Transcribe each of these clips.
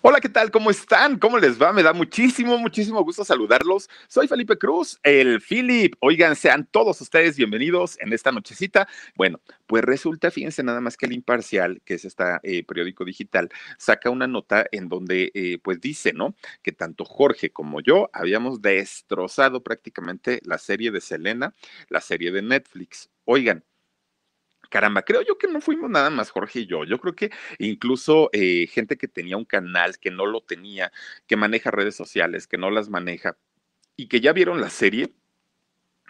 Hola, ¿qué tal? ¿Cómo están? ¿Cómo les va? Me da muchísimo, muchísimo gusto saludarlos. Soy Felipe Cruz, el Philip. Oigan, sean todos ustedes bienvenidos en esta nochecita. Bueno, pues resulta, fíjense nada más que el Imparcial, que es este periódico digital, saca una nota en donde eh, pues dice, ¿no? Que tanto Jorge como yo habíamos destrozado prácticamente la serie de Selena, la serie de Netflix. Oigan, Caramba, creo yo que no fuimos nada más Jorge y yo. Yo creo que incluso eh, gente que tenía un canal, que no lo tenía, que maneja redes sociales, que no las maneja y que ya vieron la serie,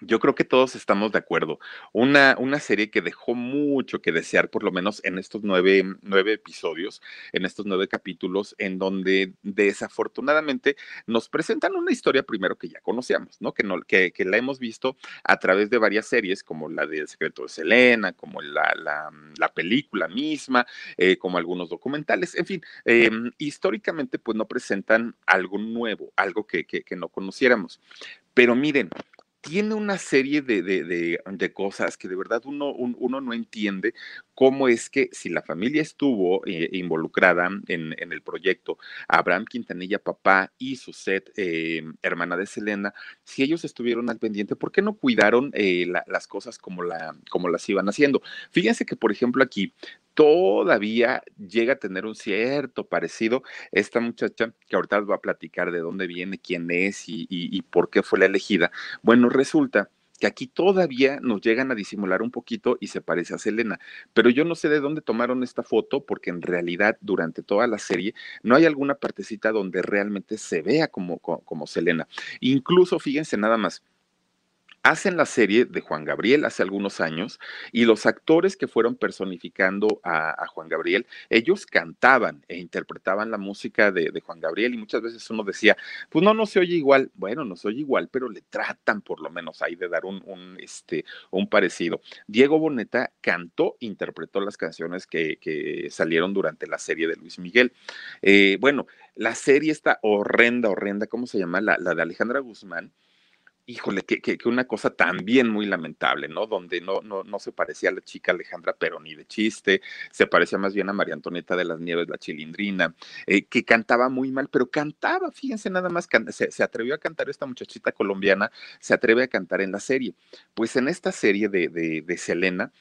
yo creo que todos estamos de acuerdo. Una, una serie que dejó mucho que desear, por lo menos en estos nueve, nueve episodios, en estos nueve capítulos, en donde desafortunadamente nos presentan una historia primero que ya conocíamos, ¿no? Que, no, que, que la hemos visto a través de varias series, como la de El secreto de Selena, como la, la, la película misma, eh, como algunos documentales, en fin, eh, históricamente pues no presentan algo nuevo, algo que, que, que no conociéramos. Pero miren, tiene una serie de, de, de, cosas que de verdad uno, un, uno no entiende cómo es que si la familia estuvo eh, involucrada en, en, el proyecto, Abraham Quintanilla, papá y su set, eh, hermana de Selena, si ellos estuvieron al pendiente, ¿por qué no cuidaron eh, la, las cosas como, la, como las iban haciendo? Fíjense que, por ejemplo, aquí todavía llega a tener un cierto parecido esta muchacha que ahorita va a platicar de dónde viene, quién es y, por qué fue la elegida. Bueno, resulta que aquí todavía nos llegan a disimular un poquito y se parece a Selena, pero yo no sé de dónde tomaron esta foto porque en realidad durante toda la serie no hay alguna partecita donde realmente se vea como, como, como Selena. Incluso fíjense nada más, hacen la serie de Juan Gabriel hace algunos años y los actores que fueron personificando a, Juan Gabriel, ellos cantaban e interpretaban la música de, de, Juan Gabriel y muchas veces uno decía, pues no, no se oye igual, bueno, no se oye igual, pero le tratan por lo menos ahí de dar un, un este, un parecido. Diego Boneta cantó, interpretó las canciones que, que salieron durante la serie de Luis Miguel. Eh, bueno, la serie está horrenda, horrenda, ¿cómo se llama? La, la de Alejandra Guzmán híjole, que, que, una cosa también muy lamentable, ¿no? Donde no, no, no se parecía a la chica Alejandra, pero ni de chiste, se parecía más bien a María Antonieta de las Nieves, la chilindrina, eh, que cantaba muy mal, pero cantaba, fíjense nada más, se, se, atrevió a cantar esta muchachita colombiana, se atreve a cantar en la serie. Pues en esta serie de, de, de Selena,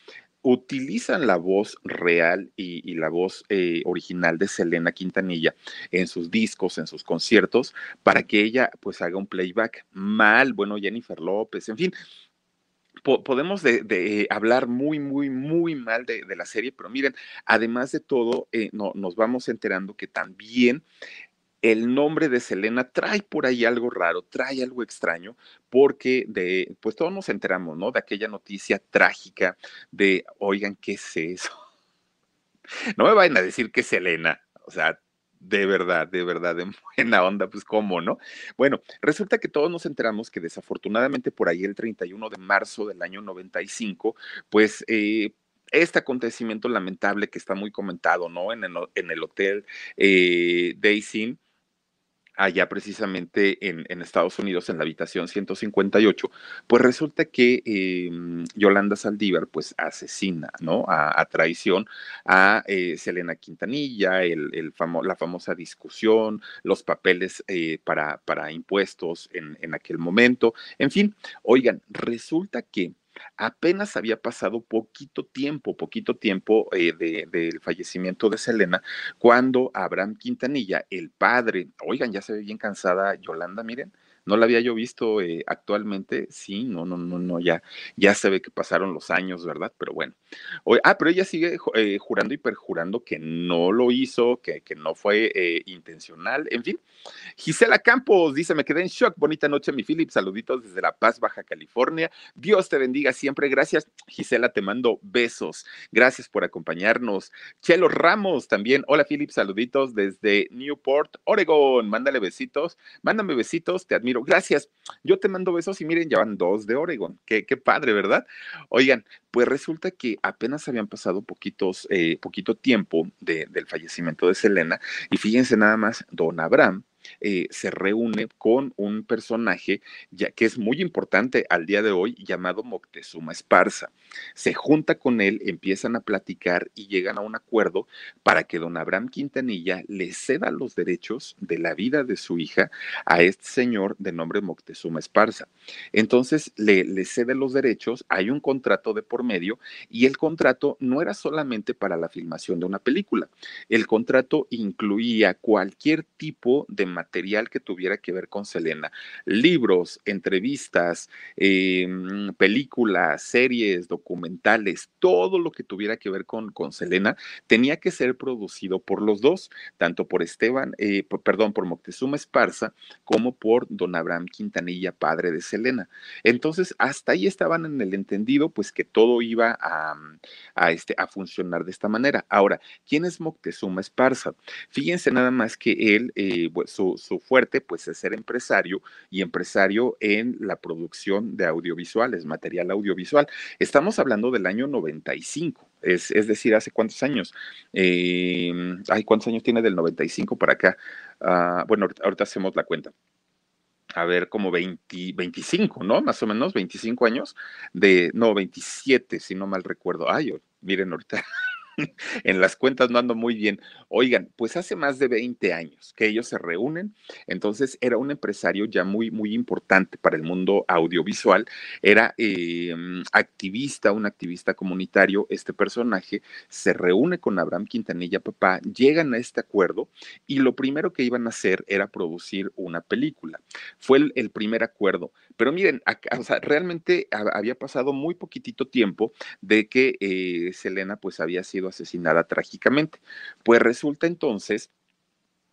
utilizan la voz real y, la voz eh, original de Selena Quintanilla en sus discos, en sus conciertos, para que ella pues haga un playback mal, bueno, Jennifer López, en fin, podemos de, de, hablar muy, muy, muy mal de, de, la serie, pero miren, además de todo, eh, no, nos vamos enterando que también el nombre de Selena trae por ahí algo raro, trae algo extraño, porque de, pues todos nos enteramos, ¿no? De aquella noticia trágica de, oigan, ¿qué es eso? No me vayan a decir que es Selena, o sea, de verdad, de verdad, de buena onda, pues cómo, ¿no? Bueno, resulta que todos nos enteramos que desafortunadamente por ahí el 31 de marzo del año 95, pues... Eh, este acontecimiento lamentable que está muy comentado, ¿no? En el, en el hotel eh, allá precisamente en, Estados Unidos, en la habitación 158, pues resulta que eh, Yolanda Saldívar, pues asesina, ¿no? A, a traición a eh, Selena Quintanilla, el, el famo la famosa discusión, los papeles eh, para, para impuestos en, en aquel momento, en fin, oigan, resulta que apenas había pasado poquito tiempo, poquito tiempo eh, del fallecimiento de Selena, cuando Abraham Quintanilla, el padre, oigan, ya se ve bien cansada Yolanda, miren, no la había yo visto eh, actualmente, sí, no, no, no, no, ya, ya se ve que pasaron los años, ¿verdad? Pero bueno. ah, pero ella sigue eh, jurando y perjurando que no lo hizo, que, que no fue eh, intencional, en fin. Gisela Campos dice, me quedé en shock, bonita noche, mi Philip, saluditos desde La Paz, Baja California. Dios te bendiga siempre, gracias. Gisela, te mando besos, gracias por acompañarnos. Chelo Ramos también, hola Philip, saluditos desde Newport, Oregon, mándale besitos, mándame besitos, te admiro Gracias. Yo te mando besos y miren, ya van dos de Oregon. Qué, padre, ¿verdad? Oigan, pues resulta que apenas habían pasado poquitos, eh, poquito tiempo del fallecimiento de Selena y fíjense nada más, don Abraham eh, se reúne con un personaje ya, que es muy importante al día de hoy llamado Moctezuma Esparza. Se junta con él, empiezan a platicar y llegan a un acuerdo para que don Abraham Quintanilla le ceda los derechos de la vida de su hija a este señor de nombre Moctezuma Esparza. Entonces le, le cede los derechos, hay un contrato de por medio y el contrato no era solamente para la filmación de una película, el contrato incluía cualquier tipo de material que tuviera que ver con Selena. Libros, entrevistas, em, películas, series, documentales, todo lo que tuviera que ver con, con Selena tenía que ser producido por los dos, tanto por Esteban, eh, perdón, por Moctezuma Esparza como por don Abraham Quintanilla, padre de Selena. Entonces, hasta ahí estaban en el entendido, pues que todo iba a, a, este, a funcionar de esta manera. Ahora, ¿quién es Moctezuma Esparza? Fíjense nada más que él, eh, su, su, fuerte pues es ser empresario y empresario en la producción de audiovisuales, material audiovisual. Estamos hablando del año 95, es, es decir, hace cuántos años. Eh, ay, ¿cuántos años tiene del 95 para acá? Ah, bueno, ahorita, hacemos la cuenta a ver, como 20, 25, ¿no? Más o menos, 25 años de, no, 27, si no mal recuerdo. Ay, miren, ahorita en las cuentas no ando muy bien. Oigan, pues hace más de 20 años que ellos se reúnen, entonces era un empresario ya muy, muy importante para el mundo audiovisual, era em, activista, un activista comunitario, este personaje se reúne con Abraham Quintanilla, papá, llegan a este acuerdo y lo primero que iban a hacer era producir una película. Fue el, primer acuerdo, pero miren, realmente había pasado muy poquitito tiempo de que eh, Selena pues había sido asesinada trágicamente. Pues resulta entonces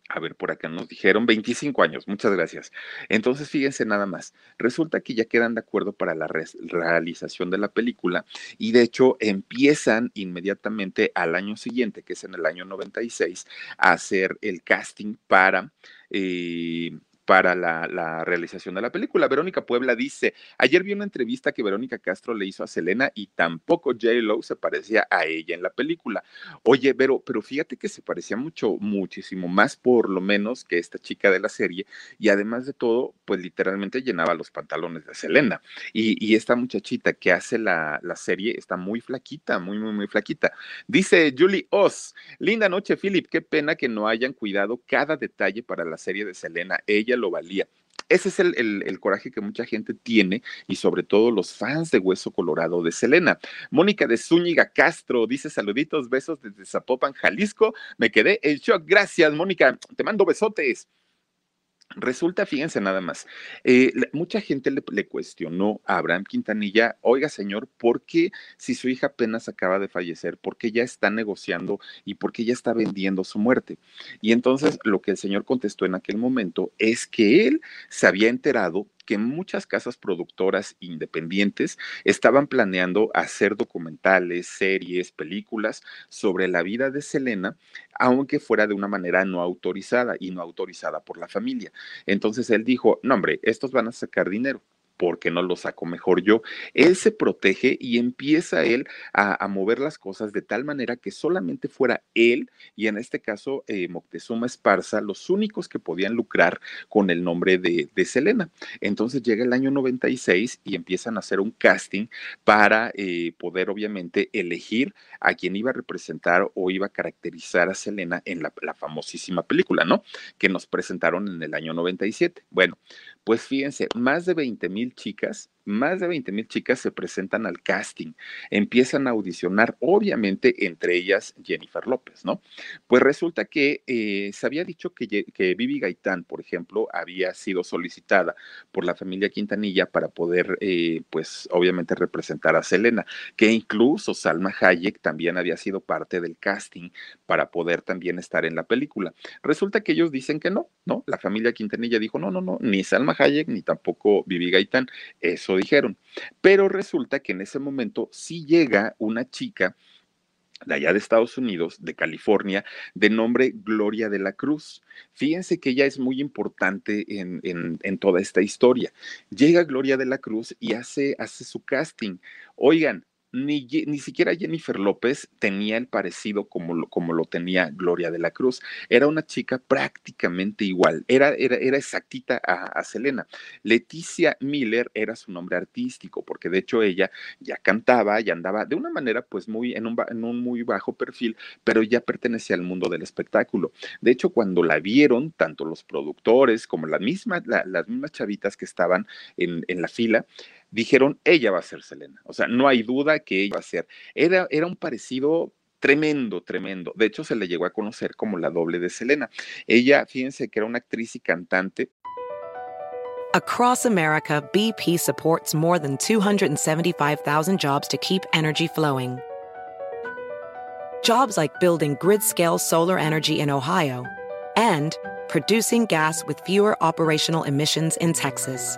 a ver, por acá nos dijeron 25 años, muchas gracias. Entonces, fíjense nada más, resulta que ya quedan de acuerdo para la realización de la película y de hecho empiezan inmediatamente al año siguiente, que es en el año 96, a hacer el casting para eh, para la, realización de la película. Verónica Puebla dice, ayer vi una entrevista que Verónica Castro le hizo a Selena y tampoco J. Lo se parecía a ella en la película. Oye, pero, pero fíjate que se parecía mucho, muchísimo más por lo menos que esta chica de la serie y además de todo, pues literalmente llenaba los pantalones de Selena. Y, esta muchachita que hace la, la, serie está muy flaquita, muy, muy, muy flaquita. Dice Julie Oz, linda noche, Philip, qué pena que no hayan cuidado cada detalle para la serie de Selena. Ella lo valía. Ese es el, coraje que mucha gente tiene y sobre todo los fans de Hueso Colorado de Selena. Mónica de Zúñiga Castro dice saluditos, besos desde Zapopan, Jalisco. Me quedé en shock. Gracias, Mónica. Te mando besotes. Resulta, fíjense nada más, eh, mucha gente le, cuestionó a Abraham Quintanilla, oiga señor, ¿por qué si su hija apenas acaba de fallecer, por qué ya está negociando y por qué ya está vendiendo su muerte? Y entonces lo que el señor contestó en aquel momento es que él se había enterado que muchas casas productoras independientes estaban planeando hacer documentales, series, películas sobre la vida de Selena, aunque fuera de una manera no autorizada y no autorizada por la familia. Entonces él dijo, no hombre, estos van a sacar dinero porque no lo saco mejor yo. Él se protege y empieza él a, mover las cosas de tal manera que solamente fuera él y en este caso eh, Moctezuma Esparza los únicos que podían lucrar con el nombre de, Selena. Entonces llega el año 96 y empiezan a hacer un casting para eh, poder obviamente elegir a quien iba a representar o iba a caracterizar a Selena en la, la famosísima película, ¿no? Que nos presentaron en el año 97. Bueno, pues fíjense, más de 20 mil chicas más de 20 mil chicas se presentan al casting, empiezan a audicionar, obviamente entre ellas Jennifer López, ¿no? Pues resulta que eh, se había dicho que, que Vivi Gaitán, por ejemplo, había sido solicitada por la familia Quintanilla para poder, eh, pues obviamente representar a Selena, que incluso Salma Hayek también había sido parte del casting para poder también estar en la película. Resulta que ellos dicen que no, ¿no? La familia Quintanilla dijo, no, no, no, ni Salma Hayek ni tampoco Vivi Gaitán, eso dijeron. Pero resulta que en ese momento sí llega una chica de allá de Estados Unidos, de California, de nombre Gloria de la Cruz. Fíjense que ella es muy importante en, en, toda esta historia. Llega Gloria de la Cruz y hace, hace su casting. Oigan, ni, ni, siquiera Jennifer López tenía el parecido como lo, como lo tenía Gloria de la Cruz. Era una chica prácticamente igual, era, era, era exactita a, Selena. Leticia Miller era su nombre artístico, porque de hecho ella ya cantaba y andaba de una manera pues muy en un, en un muy bajo perfil, pero ya pertenecía al mundo del espectáculo. De hecho, cuando la vieron, tanto los productores como la misma, las mismas chavitas que estaban en, en la fila, dijeron, ella va a ser Selena. O sea, no hay duda que ella va a ser. Era, era un parecido tremendo, tremendo. De hecho, se le llegó a conocer como la doble de Selena. Ella, fíjense que era una actriz y cantante. Across America, BP supports more than 275,000 jobs to keep energy flowing. Jobs like building grid-scale solar energy in Ohio and producing gas with fewer operational emissions in Texas.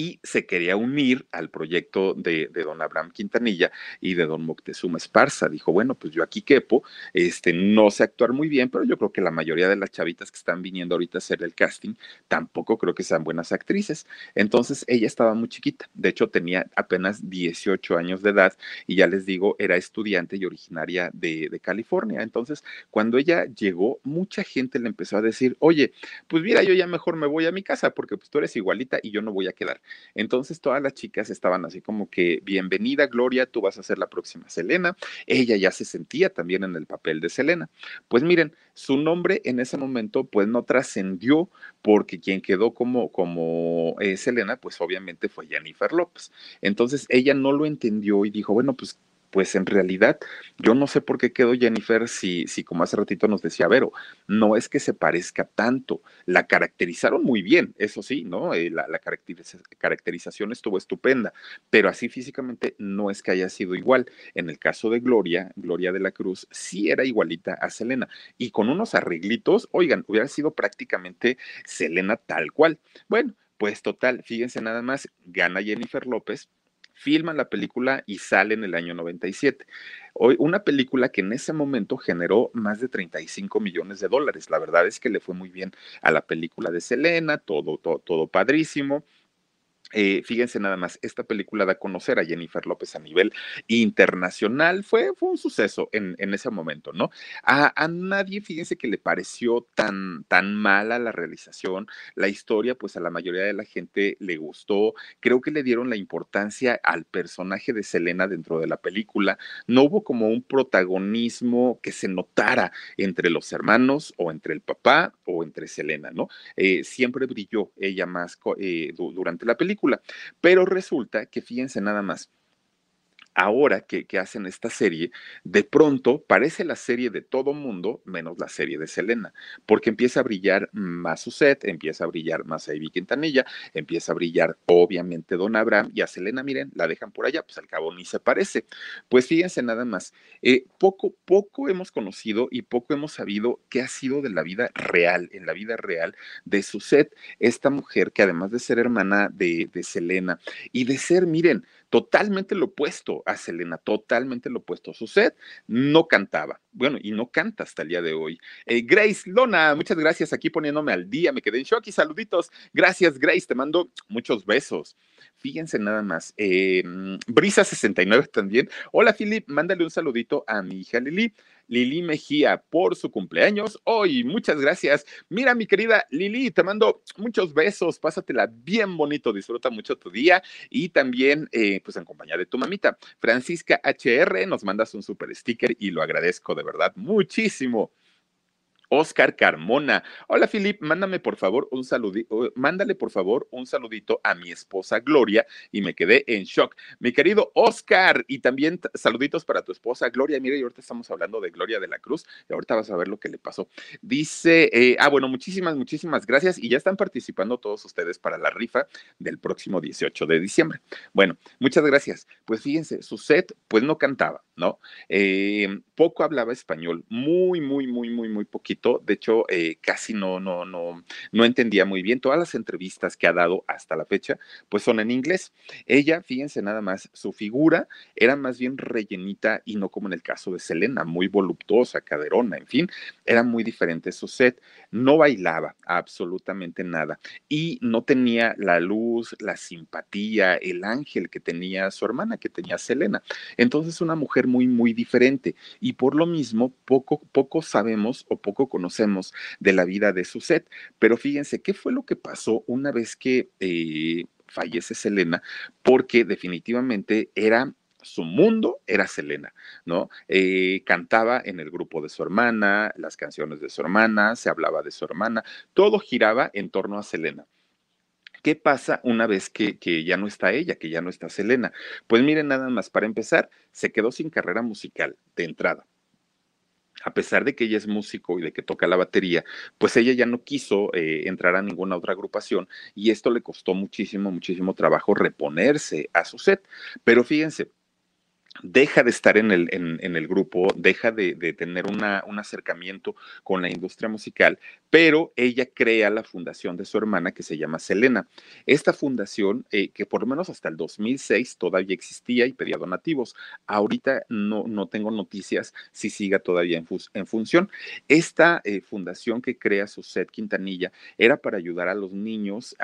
Y se quería unir al proyecto de, don Abraham Quintanilla y de don Moctezuma Esparza. Dijo, bueno, pues yo aquí quepo, este, no sé actuar muy bien, pero yo creo que la mayoría de las chavitas que están viniendo ahorita a hacer el casting tampoco creo que sean buenas actrices. Entonces ella estaba muy chiquita, de hecho tenía apenas 18 años de edad y ya les digo, era estudiante y originaria de, de California. Entonces, cuando ella llegó, mucha gente le empezó a decir, oye, pues mira, yo ya mejor me voy a mi casa porque pues tú eres igualita y yo no voy a quedar. Entonces todas las chicas estaban así como que, bienvenida Gloria, tú vas a ser la próxima Selena. Ella ya se sentía también en el papel de Selena. Pues miren, su nombre en ese momento pues no trascendió porque quien quedó como, como eh, Selena pues obviamente fue Jennifer López. Entonces ella no lo entendió y dijo, bueno, pues pues en realidad yo no sé por qué quedó Jennifer si, si como hace ratito nos decía Vero, no es que se parezca tanto, la caracterizaron muy bien, eso sí, ¿no? Eh, la, caracterización estuvo estupenda, pero así físicamente no es que haya sido igual. En el caso de Gloria, Gloria de la Cruz, sí era igualita a Selena y con unos arreglitos, oigan, hubiera sido prácticamente Selena tal cual. Bueno, pues total, fíjense nada más, gana Jennifer López filman la película y sale en el año 97. Hoy, una película que en ese momento generó más de 35 millones de dólares. La verdad es que le fue muy bien a la película de Selena, todo, todo, todo padrísimo. Eh, fíjense nada más, esta película da a conocer a Jennifer López a nivel internacional, fue, fue un suceso en, en ese momento, ¿no? A, a, nadie, fíjense que le pareció tan, tan mala la realización, la historia, pues a la mayoría de la gente le gustó, creo que le dieron la importancia al personaje de Selena dentro de la película, no hubo como un protagonismo que se notara entre los hermanos o entre el papá o entre Selena, ¿no? Eh, siempre brilló ella más eh, durante la película pero resulta que fíjense nada más, ahora que, hacen esta serie, de pronto parece la serie de todo mundo menos la serie de Selena, porque empieza a brillar más su set, empieza a brillar más Ivy Quintanilla, empieza a brillar obviamente Don Abraham y a Selena, miren, la dejan por allá, pues al cabo ni se parece. Pues fíjense nada más, eh, poco, poco hemos conocido y poco hemos sabido qué ha sido de la vida real, en la vida real de su set, esta mujer que además de ser hermana de, de Selena y de ser, miren, totalmente lo opuesto a Selena, totalmente lo opuesto. Su set no cantaba, bueno, y no canta hasta el día de hoy. Eh, Grace Lona, muchas gracias aquí poniéndome al día, me quedé en shock y saluditos. Gracias, Grace, te mando muchos besos. Fíjense nada más. Eh, Brisa69 también. Hola, Philip, mándale un saludito a mi hija Lili. Lili Mejía por su cumpleaños hoy. Muchas gracias. Mira, mi querida Lili, te mando muchos besos. Pásatela bien bonito. Disfruta mucho tu día y también, eh, pues, en compañía de tu mamita. Francisca HR, nos mandas un super sticker y lo agradezco de verdad muchísimo. Oscar Carmona. Hola, Filip, mándame por favor un saludito, mándale por favor un saludito a mi esposa Gloria y me quedé en shock. Mi querido Oscar, y también saluditos para tu esposa Gloria. Mira, y ahorita estamos hablando de Gloria de la Cruz y ahorita vas a ver lo que le pasó. Dice, eh, ah, bueno, muchísimas, muchísimas gracias y ya están participando todos ustedes para la rifa del próximo 18 de diciembre. Bueno, muchas gracias. Pues fíjense, su set, pues no cantaba, ¿no? Eh, poco hablaba español, muy, muy, muy, muy, muy poquito de hecho, eh, casi no, no, no, no entendía muy bien. Todas las entrevistas que ha dado hasta la fecha, pues son en inglés. Ella, fíjense nada más, su figura era más bien rellenita y no como en el caso de Selena, muy voluptuosa, caderona, en fin, era muy diferente su set. No bailaba absolutamente nada y no tenía la luz, la simpatía, el ángel que tenía su hermana, que tenía Selena. Entonces, una mujer muy, muy diferente y por lo mismo, poco, poco sabemos o poco conocemos de la vida de Suset. Pero fíjense, ¿qué fue lo que pasó una vez que eh, fallece Selena? Porque definitivamente era su mundo era Selena, ¿no? Eh, cantaba en el grupo de su hermana, las canciones de su hermana, se hablaba de su hermana, todo giraba en torno a Selena. ¿Qué pasa una vez que, que, ya no está ella, que ya no está Selena? Pues miren, nada más, para empezar, se quedó sin carrera musical de entrada a pesar de que ella es músico y de que toca la batería, pues ella ya no quiso eh, entrar a ninguna otra agrupación y esto le costó muchísimo, muchísimo trabajo reponerse a su set. Pero fíjense, deja de estar en el, en, el grupo, deja de, tener una, un acercamiento con la industria musical, pero ella crea la fundación de su hermana que se llama Selena. Esta fundación, eh, que por lo menos hasta el 2006 todavía existía y pedía donativos, ahorita no, no tengo noticias si siga todavía en, en función. Esta eh, fundación que crea Suset Quintanilla era para ayudar a los niños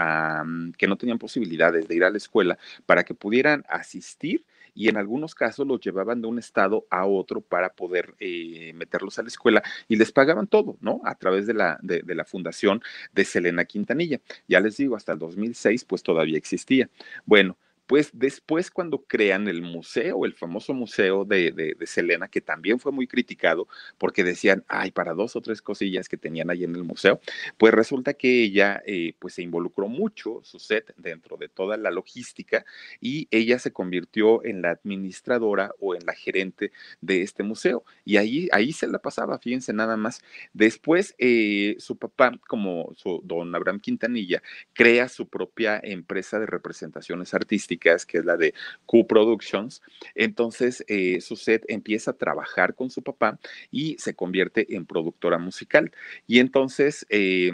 que no tenían posibilidades de ir a la escuela para que pudieran asistir y en algunos casos los llevaban de un estado a otro para poder eh, meterlos a la escuela y les pagaban todo, ¿no? A través de la, de, de la fundación de Selena Quintanilla. Ya les digo, hasta el 2006 pues todavía existía. Bueno, pues después cuando crean el museo, el famoso museo de, de, Selena, que también fue muy criticado porque decían, ay, para dos o tres cosillas que tenían ahí en el museo, pues resulta que ella eh, pues se involucró mucho, su set, dentro de toda la logística y ella se convirtió en la administradora o en la gerente de este museo. Y ahí, ahí se la pasaba, fíjense nada más. Después eh, su papá, como su, don Abraham Quintanilla, crea su propia empresa de representaciones artísticas que es la de Q Productions. Entonces, eh, set empieza a trabajar con su papá y se convierte en productora musical. Y entonces, eh,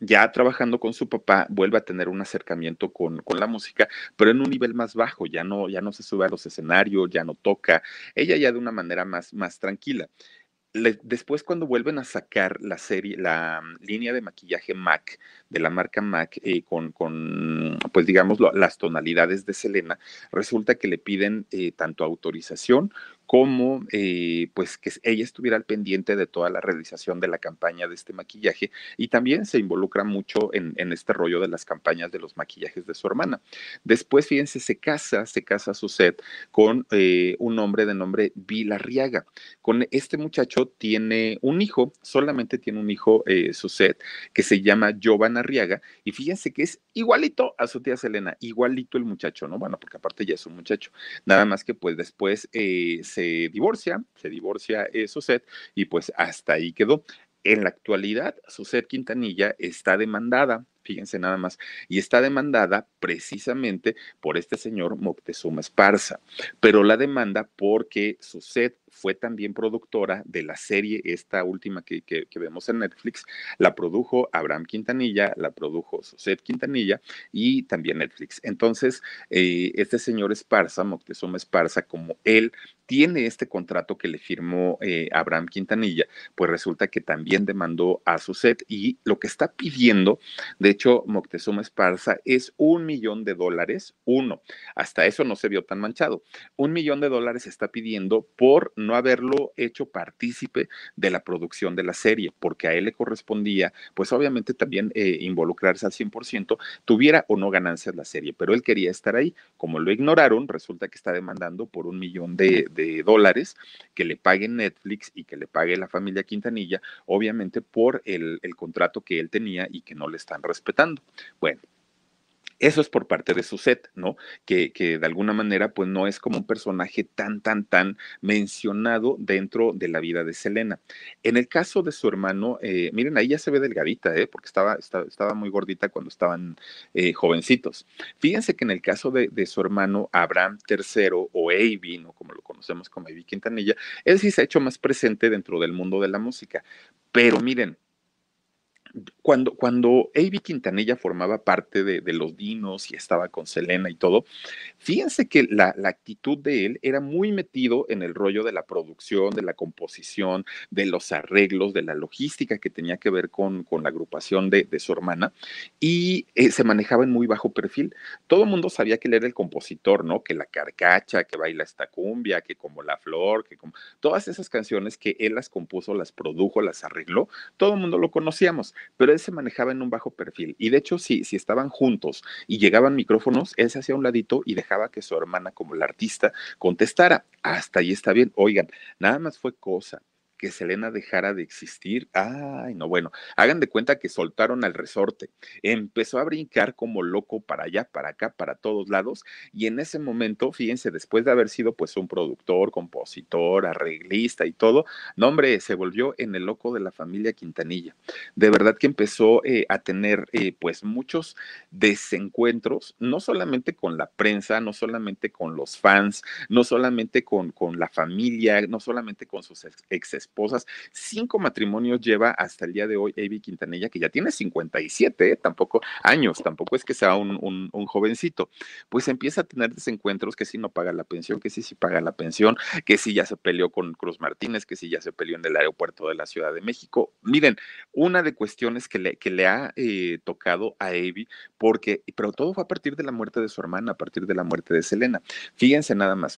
ya trabajando con su papá, vuelve a tener un acercamiento con, con, la música, pero en un nivel más bajo, ya no, ya no se sube a los escenarios, ya no toca, ella ya de una manera más, más tranquila después cuando vuelven a sacar la serie, la mm, línea de maquillaje MAC, de la marca MAC, eh, con, con, pues digamos, las tonalidades de Selena, resulta que le piden eh, tanto autorización como eh, pues que ella estuviera al pendiente de toda la realización de la campaña de este maquillaje y también se involucra mucho en, este rollo de las campañas de los maquillajes de su hermana. Después, fíjense, se casa, se casa set con eh, un hombre de nombre Vilarriaga. Con este muchacho tiene un hijo, solamente tiene un hijo eh, set que se llama Giovanna Arriaga y fíjense que es igualito a su tía Selena, igualito el muchacho, ¿no? Bueno, porque aparte ya es un muchacho. Nada más que pues después se se divorcia, se divorcia eh, Suset y pues hasta ahí quedó. En la actualidad, Suset Quintanilla está demandada fíjense nada más, y está demandada precisamente por este señor Moctezuma Esparza, pero la demanda porque Suset fue también productora de la serie, esta última que, que, vemos en Netflix, la produjo Abraham Quintanilla, la produjo Suset Quintanilla y también Netflix. Entonces, eh, este señor Esparza, Moctezuma Esparza, como él tiene este contrato que le firmó eh, Abraham Quintanilla, pues resulta que también demandó a Suset y lo que está pidiendo, de hecho, Moctezuma Esparza es un millón de dólares, uno. Hasta eso no se vio tan manchado. Un millón de dólares está pidiendo por no haberlo hecho partícipe de la producción de la serie, porque a él le correspondía, pues obviamente también eh, involucrarse al 100%, tuviera o no ganancias la serie, pero él quería estar ahí. Como lo ignoraron, resulta que está demandando por un millón de, de dólares que le pague Netflix y que le pague la familia Quintanilla, obviamente por el, el contrato que él tenía y que no le están respetando. Bueno, eso es por parte de su set, ¿no? Que, que, de alguna manera, pues no es como un personaje tan, tan, tan mencionado dentro de la vida de Selena. En el caso de su hermano, eh, miren, ahí ya se ve delgadita, ¿eh? Porque estaba, estaba, estaba muy gordita cuando estaban eh, jovencitos. Fíjense que en el caso de, de, su hermano Abraham III o Avi, ¿no? Como lo conocemos como Avi Quintanilla, él sí se ha hecho más presente dentro del mundo de la música. Pero miren, cuando, cuando Avi Quintanilla formaba parte de, de, los Dinos y estaba con Selena y todo, fíjense que la, la, actitud de él era muy metido en el rollo de la producción, de la composición, de los arreglos, de la logística que tenía que ver con, con la agrupación de, de, su hermana y eh, se manejaba en muy bajo perfil. Todo el mundo sabía que él era el compositor, ¿no? Que la carcacha, que baila esta cumbia, que como la flor, que como todas esas canciones que él las compuso, las produjo, las arregló, todo el mundo lo conocíamos pero él se manejaba en un bajo perfil. Y de hecho, si, si estaban juntos y llegaban micrófonos, él se hacía un ladito y dejaba que su hermana, como la artista, contestara. Hasta ahí está bien. Oigan, nada más fue cosa que Selena dejara de existir. Ay, no, bueno, hagan de cuenta que soltaron al resorte. Empezó a brincar como loco para allá, para acá, para todos lados. Y en ese momento, fíjense, después de haber sido pues un productor, compositor, arreglista y todo, no, hombre, se volvió en el loco de la familia Quintanilla. De verdad que empezó eh, a tener eh, pues muchos desencuentros, no solamente con la prensa, no solamente con los fans, no solamente con, con la familia, no solamente con sus ex esposas. Cinco matrimonios lleva hasta el día de hoy Avi Quintanilla, que ya tiene 57, ¿eh? tampoco años, tampoco es que sea un, jovencito. Pues empieza a tener desencuentros que si no paga la pensión, que si sí paga la pensión, que si ya se peleó con Cruz Martínez, que si ya se peleó en el aeropuerto de la Ciudad de México. Miren, una de cuestiones que le, que le ha eh, tocado a Avi, porque, pero todo fue a partir de la muerte de su hermana, a partir de la muerte de Selena. Fíjense nada más.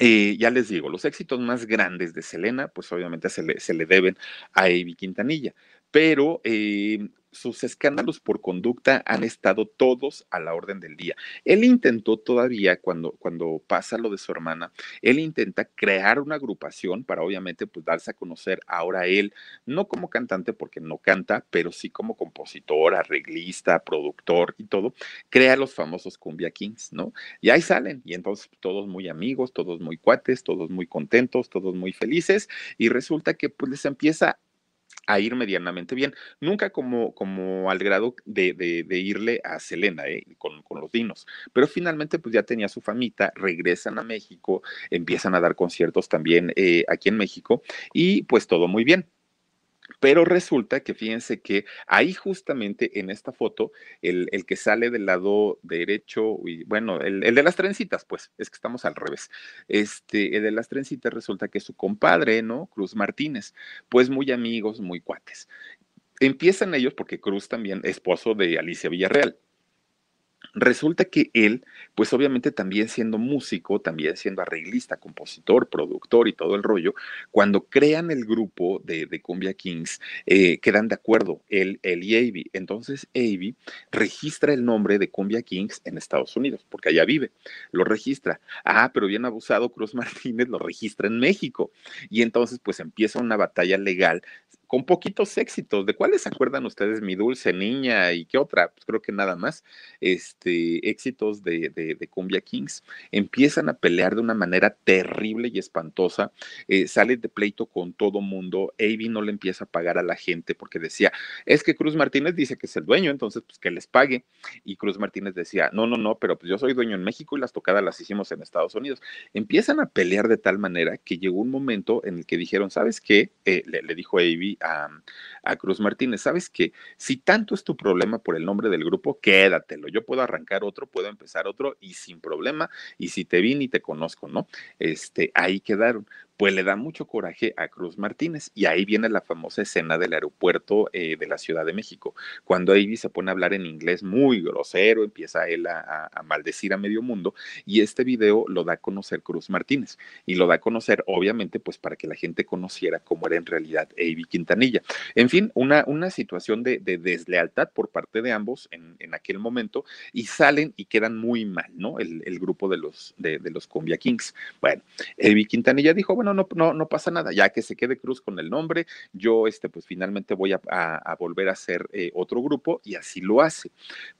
Eh, ya les digo, los éxitos más grandes de Selena, pues obviamente se le, se le deben a Avi Quintanilla, pero eh, sus escándalos por conducta han estado todos a la orden del día. Él intentó todavía, cuando, cuando pasa lo de su hermana, él intenta crear una agrupación para obviamente pues darse a conocer ahora él, no como cantante porque no canta, pero sí como compositor, arreglista, productor y todo, crea los famosos Cumbia Kings, ¿no? Y ahí salen, y entonces todos muy amigos, todos muy cuates, todos muy contentos, todos muy felices, y resulta que pues les empieza a ir medianamente bien. Nunca como, como al grado de, de, de irle a Selena, ¿eh? con, con, los dinos. Pero finalmente, pues ya tenía su famita, regresan a México, empiezan a dar conciertos también eh, aquí en México y pues todo muy bien. Pero resulta que fíjense que ahí justamente en esta foto, el, el que sale del lado derecho, y bueno, el, el, de las trencitas, pues, es que estamos al revés. Este, el de las trencitas resulta que su compadre, ¿no? Cruz Martínez, pues muy amigos, muy cuates. Empiezan ellos porque Cruz también, esposo de Alicia Villarreal. Resulta que él, pues obviamente también siendo músico, también siendo arreglista, compositor, productor y todo el rollo, cuando crean el grupo de, de Cumbia Kings, eh, quedan de acuerdo, él, él y Avi. Entonces Avi registra el nombre de Cumbia Kings en Estados Unidos, porque allá vive, lo registra. Ah, pero bien abusado, Cruz Martínez lo registra en México. Y entonces pues empieza una batalla legal con poquitos éxitos. ¿De cuáles se acuerdan ustedes? Mi dulce niña y qué otra, pues creo que nada más. Este, éxitos de, de, Cumbia Kings. Empiezan a pelear de una manera terrible y espantosa. Eh, sale de pleito con todo mundo. Avi no le empieza a pagar a la gente porque decía, es que Cruz Martínez dice que es el dueño, entonces pues que les pague. Y Cruz Martínez decía, no, no, no, pero pues yo soy dueño en México y las tocadas las hicimos en Estados Unidos. Empiezan a pelear de tal manera que llegó un momento en el que dijeron, ¿sabes qué? Eh, le, le, dijo Avi a, Cruz Martínez, ¿sabes qué? Si tanto es tu problema por el nombre del grupo, quédatelo. Yo puedo arrancar otro, puedo empezar otro y sin problema. Y si te vi ni te conozco, ¿no? Este, ahí quedaron pues le da mucho coraje a Cruz Martínez. Y ahí viene la famosa escena del aeropuerto eh, de la Ciudad de México, cuando Avi se pone a hablar en inglés muy grosero, empieza él a, maldecir a medio mundo, y este video lo da a conocer Cruz Martínez, y lo da a conocer, obviamente, pues para que la gente conociera cómo era en realidad Avi Quintanilla. En fin, una, una situación de, deslealtad por parte de ambos en, aquel momento, y salen y quedan muy mal, ¿no? El, grupo de los, de, los Cumbia Kings. Bueno, Avi Quintanilla dijo, bueno, no, no, no pasa nada, ya que se quede Cruz con el nombre, yo este, pues finalmente voy a, volver a hacer eh, otro grupo y así lo hace.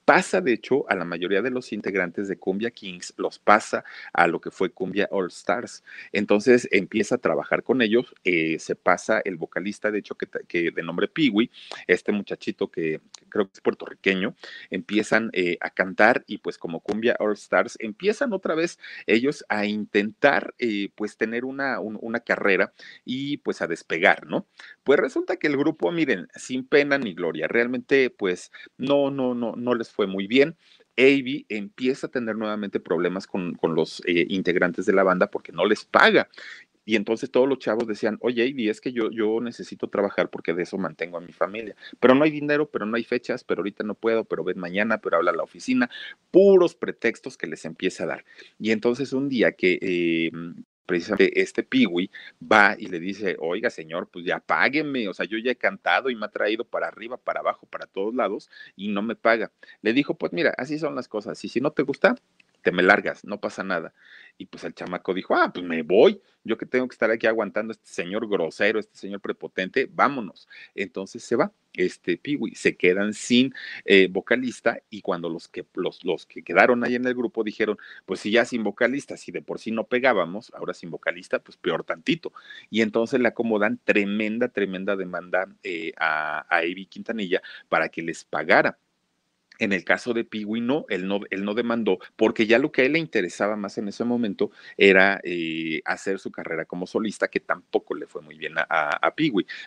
Pasa, de hecho, a la mayoría de los integrantes de Cumbia Kings, los pasa a lo que fue Cumbia All Stars. Entonces empieza a trabajar con ellos, eh, se pasa el vocalista, de hecho, que, que de nombre Piwi, este muchachito que, creo que es puertorriqueño, empiezan eh, a cantar y pues como Cumbia All Stars, empiezan otra vez ellos a intentar pues tener una, una carrera y pues a despegar, ¿no? Pues resulta que el grupo, miren, sin pena ni gloria, realmente pues no, no, no, no les fue muy bien. Avi empieza a tener nuevamente problemas con, los eh, integrantes de la banda porque no les paga. Y entonces todos los chavos decían, oye, Avi, es que yo, yo necesito trabajar porque de eso mantengo a mi familia. Pero no hay dinero, pero no hay fechas, pero ahorita no puedo, pero ven mañana, pero habla la oficina. Puros pretextos que les empieza a dar. Y entonces un día que eh, precisamente este Piwi va y le dice, oiga señor, pues ya págueme, o sea, yo ya he cantado y me ha traído para arriba, para abajo, para todos lados y no me paga. Le dijo, pues mira, así son las cosas, y si no te gusta, te me largas, no pasa nada. Y pues el chamaco dijo, ah, pues me voy, yo que tengo que estar aquí aguantando a este señor grosero, este señor prepotente, vámonos. Entonces se va, este Piwi, se quedan sin eh, vocalista y cuando los que, los, los que quedaron ahí en el grupo dijeron, pues si ya sin vocalista, si de por sí no pegábamos, ahora sin vocalista, pues peor tantito. Y entonces le acomodan tremenda, tremenda demanda eh, a, a Evi Quintanilla para que les pagara en el caso de Piwi, no él, no, él no demandó, porque ya lo que a él le interesaba más en ese momento era eh, hacer su carrera como solista, que tampoco le fue muy bien a, a,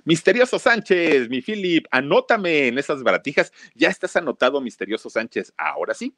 Misterioso Sánchez, mi Philip, anótame en esas baratijas. Ya estás anotado, Misterioso Sánchez, ahora sí.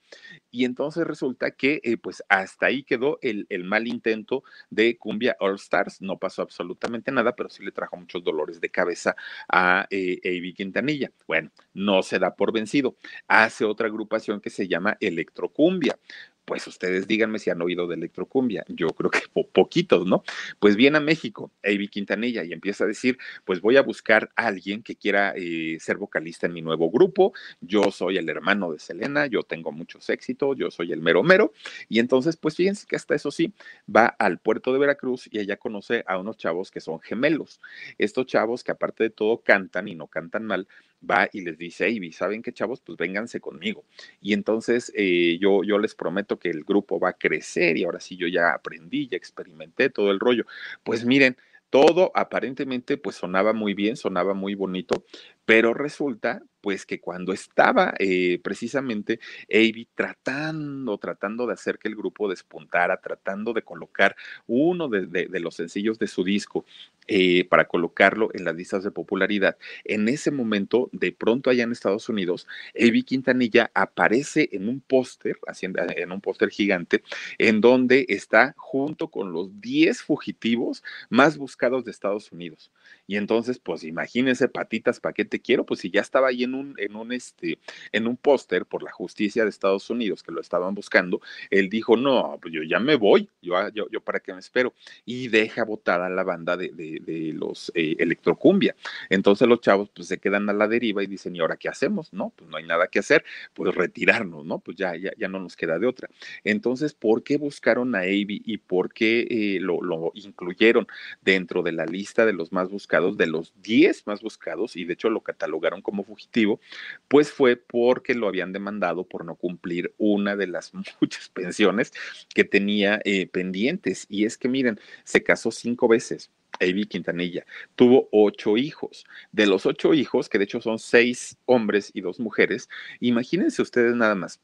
Y entonces resulta que, eh, pues hasta ahí quedó el, el, mal intento de Cumbia All Stars. No pasó absolutamente nada, pero sí le trajo muchos dolores de cabeza a eh, Quintanilla. Bueno, no se da por vencido. Hace otra agrupación que se llama Electrocumbia pues ustedes díganme si han oído de electrocumbia. Yo creo que poquitos, ¿no? Pues viene a México, Avi Quintanilla, y empieza a decir, pues voy a buscar a alguien que quiera eh, ser vocalista en mi nuevo grupo. Yo soy el hermano de Selena, yo tengo muchos éxitos, yo soy el mero mero. Y entonces, pues fíjense que hasta eso sí, va al puerto de Veracruz y allá conoce a unos chavos que son gemelos. Estos chavos que aparte de todo cantan y no cantan mal, va y les dice, Avi, ¿saben qué chavos? Pues vénganse conmigo. Y entonces eh, yo, yo les prometo que el grupo va a crecer y ahora sí yo ya aprendí, ya experimenté todo el rollo. Pues miren, todo aparentemente pues sonaba muy bien, sonaba muy bonito, pero resulta pues que cuando estaba eh, precisamente Avi tratando, tratando de hacer que el grupo despuntara, tratando de colocar uno de, los sencillos de su disco eh, para colocarlo en las listas de popularidad, en ese momento, de pronto allá en Estados Unidos, Avi Quintanilla aparece en un póster, en un póster gigante, en donde está junto con los 10 fugitivos más buscados de Estados Unidos. Y entonces, pues imagínense, patitas, ¿para qué te quiero? Pues si ya estaba ahí un, en un, este, en un póster por la justicia de Estados Unidos que lo estaban buscando, él dijo, no, pues yo ya me voy, yo, ah, yo, yo para qué me espero. Y deja botada la banda de, de, los eh, Electrocumbia. Entonces los chavos pues se quedan a la deriva y dicen, ¿y ahora qué hacemos? No, pues no hay nada que hacer, pues retirarnos, ¿no? Pues ya, ya, ya no nos queda de otra. Entonces, ¿por qué buscaron a Avi y por qué eh, lo, incluyeron dentro de la lista de los más buscados, de los 10 más buscados, y de hecho lo catalogaron como fugitivo, pues fue porque lo habían demandado por no cumplir una de las muchas pensiones que tenía eh, pendientes. Y es que miren, se casó cinco veces. Avi Quintanilla tuvo ocho hijos. De los ocho hijos, que de hecho son seis hombres y dos mujeres, imagínense ustedes nada más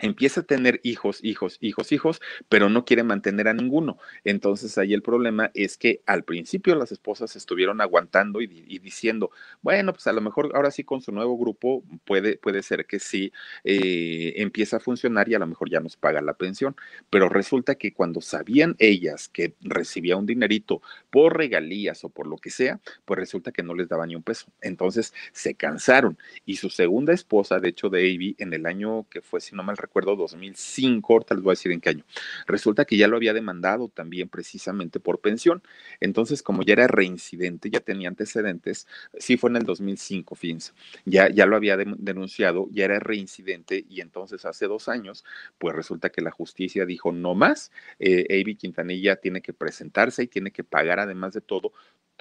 empieza a tener hijos, hijos, hijos, hijos, pero no quiere mantener a ninguno. Entonces ahí el problema es que al principio las esposas estuvieron aguantando y, diciendo, bueno, pues a lo mejor ahora sí con su nuevo grupo puede, puede ser que sí eh, empieza a funcionar y a lo mejor ya nos paga la pensión. Pero resulta que cuando sabían ellas que recibía un dinerito por regalías o por lo que sea, pues resulta que no les daba ni un peso. Entonces se cansaron y su segunda esposa, de hecho, de Avi, en el año que fue, si no mal recuerdo, 2005, ahorita les voy a decir en qué año. Resulta que ya lo había demandado también precisamente por pensión. Entonces, como ya era reincidente, ya tenía antecedentes, sí fue en el 2005, fíjense, ya, ya lo había denunciado, ya era reincidente y entonces hace dos años, pues resulta que la justicia dijo no más, eh, Avi Quintanilla tiene que presentarse y tiene que pagar además de todo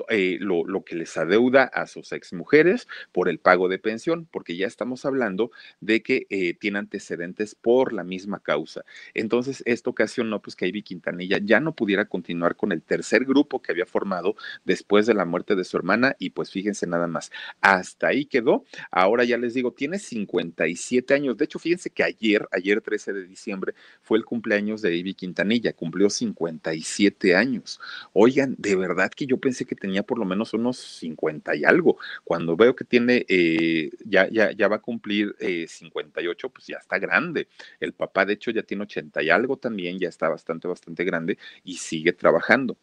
eh, lo, lo, que les adeuda a sus exmujeres por el pago de pensión, porque ya estamos hablando de que eh, tiene antecedentes por la misma causa. Entonces, esto ocasionó pues que Ivy Quintanilla ya no pudiera continuar con el tercer grupo que había formado después de la muerte de su hermana y pues fíjense nada más, hasta ahí quedó. Ahora ya les digo, tiene 57 años. De hecho, fíjense que ayer, ayer 13 de diciembre, fue el cumpleaños de Ivy Quintanilla, cumplió 57 años. Oigan, de verdad que yo pensé que tenía por lo menos unos 50 y algo. Cuando veo que tiene, eh, ya, ya, ya va a cumplir eh, 58, pues ya está grande. El papá, de hecho, ya tiene 80 y algo también, ya está bastante, bastante grande y sigue trabajando.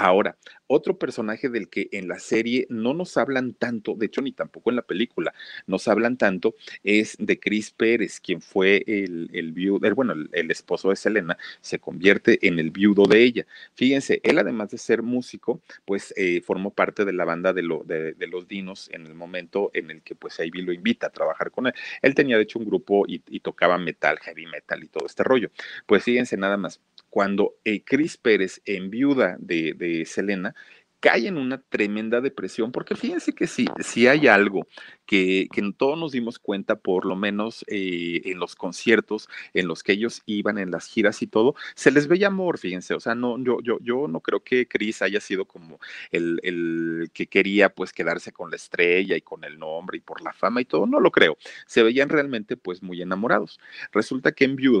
Ahora, otro personaje del que en la serie no nos hablan tanto, de hecho ni tampoco en la película nos hablan tanto, es de Chris Pérez, quien fue el, el viudo, bueno, el, esposo de Selena, se convierte en el viudo de ella. Fíjense, él además de ser músico, pues eh, formó parte de la banda de, lo, de, los Dinos en el momento en el que pues Ivy lo invita a trabajar con él. Él tenía de hecho un grupo y, y tocaba metal, heavy metal y todo este rollo. Pues fíjense nada más cuando eh, Chris Pérez, en viuda de, de, Selena, cae en una tremenda depresión, porque fíjense que si, si hay algo que, que todos nos dimos cuenta, por lo menos eh, en los conciertos en los que ellos iban, en las giras y todo, se les veía amor, fíjense, o sea, no, yo, yo, yo no creo que Chris haya sido como el, el que quería pues quedarse con la estrella y con el nombre y por la fama y todo, no lo creo, se veían realmente pues muy enamorados. Resulta que en viuda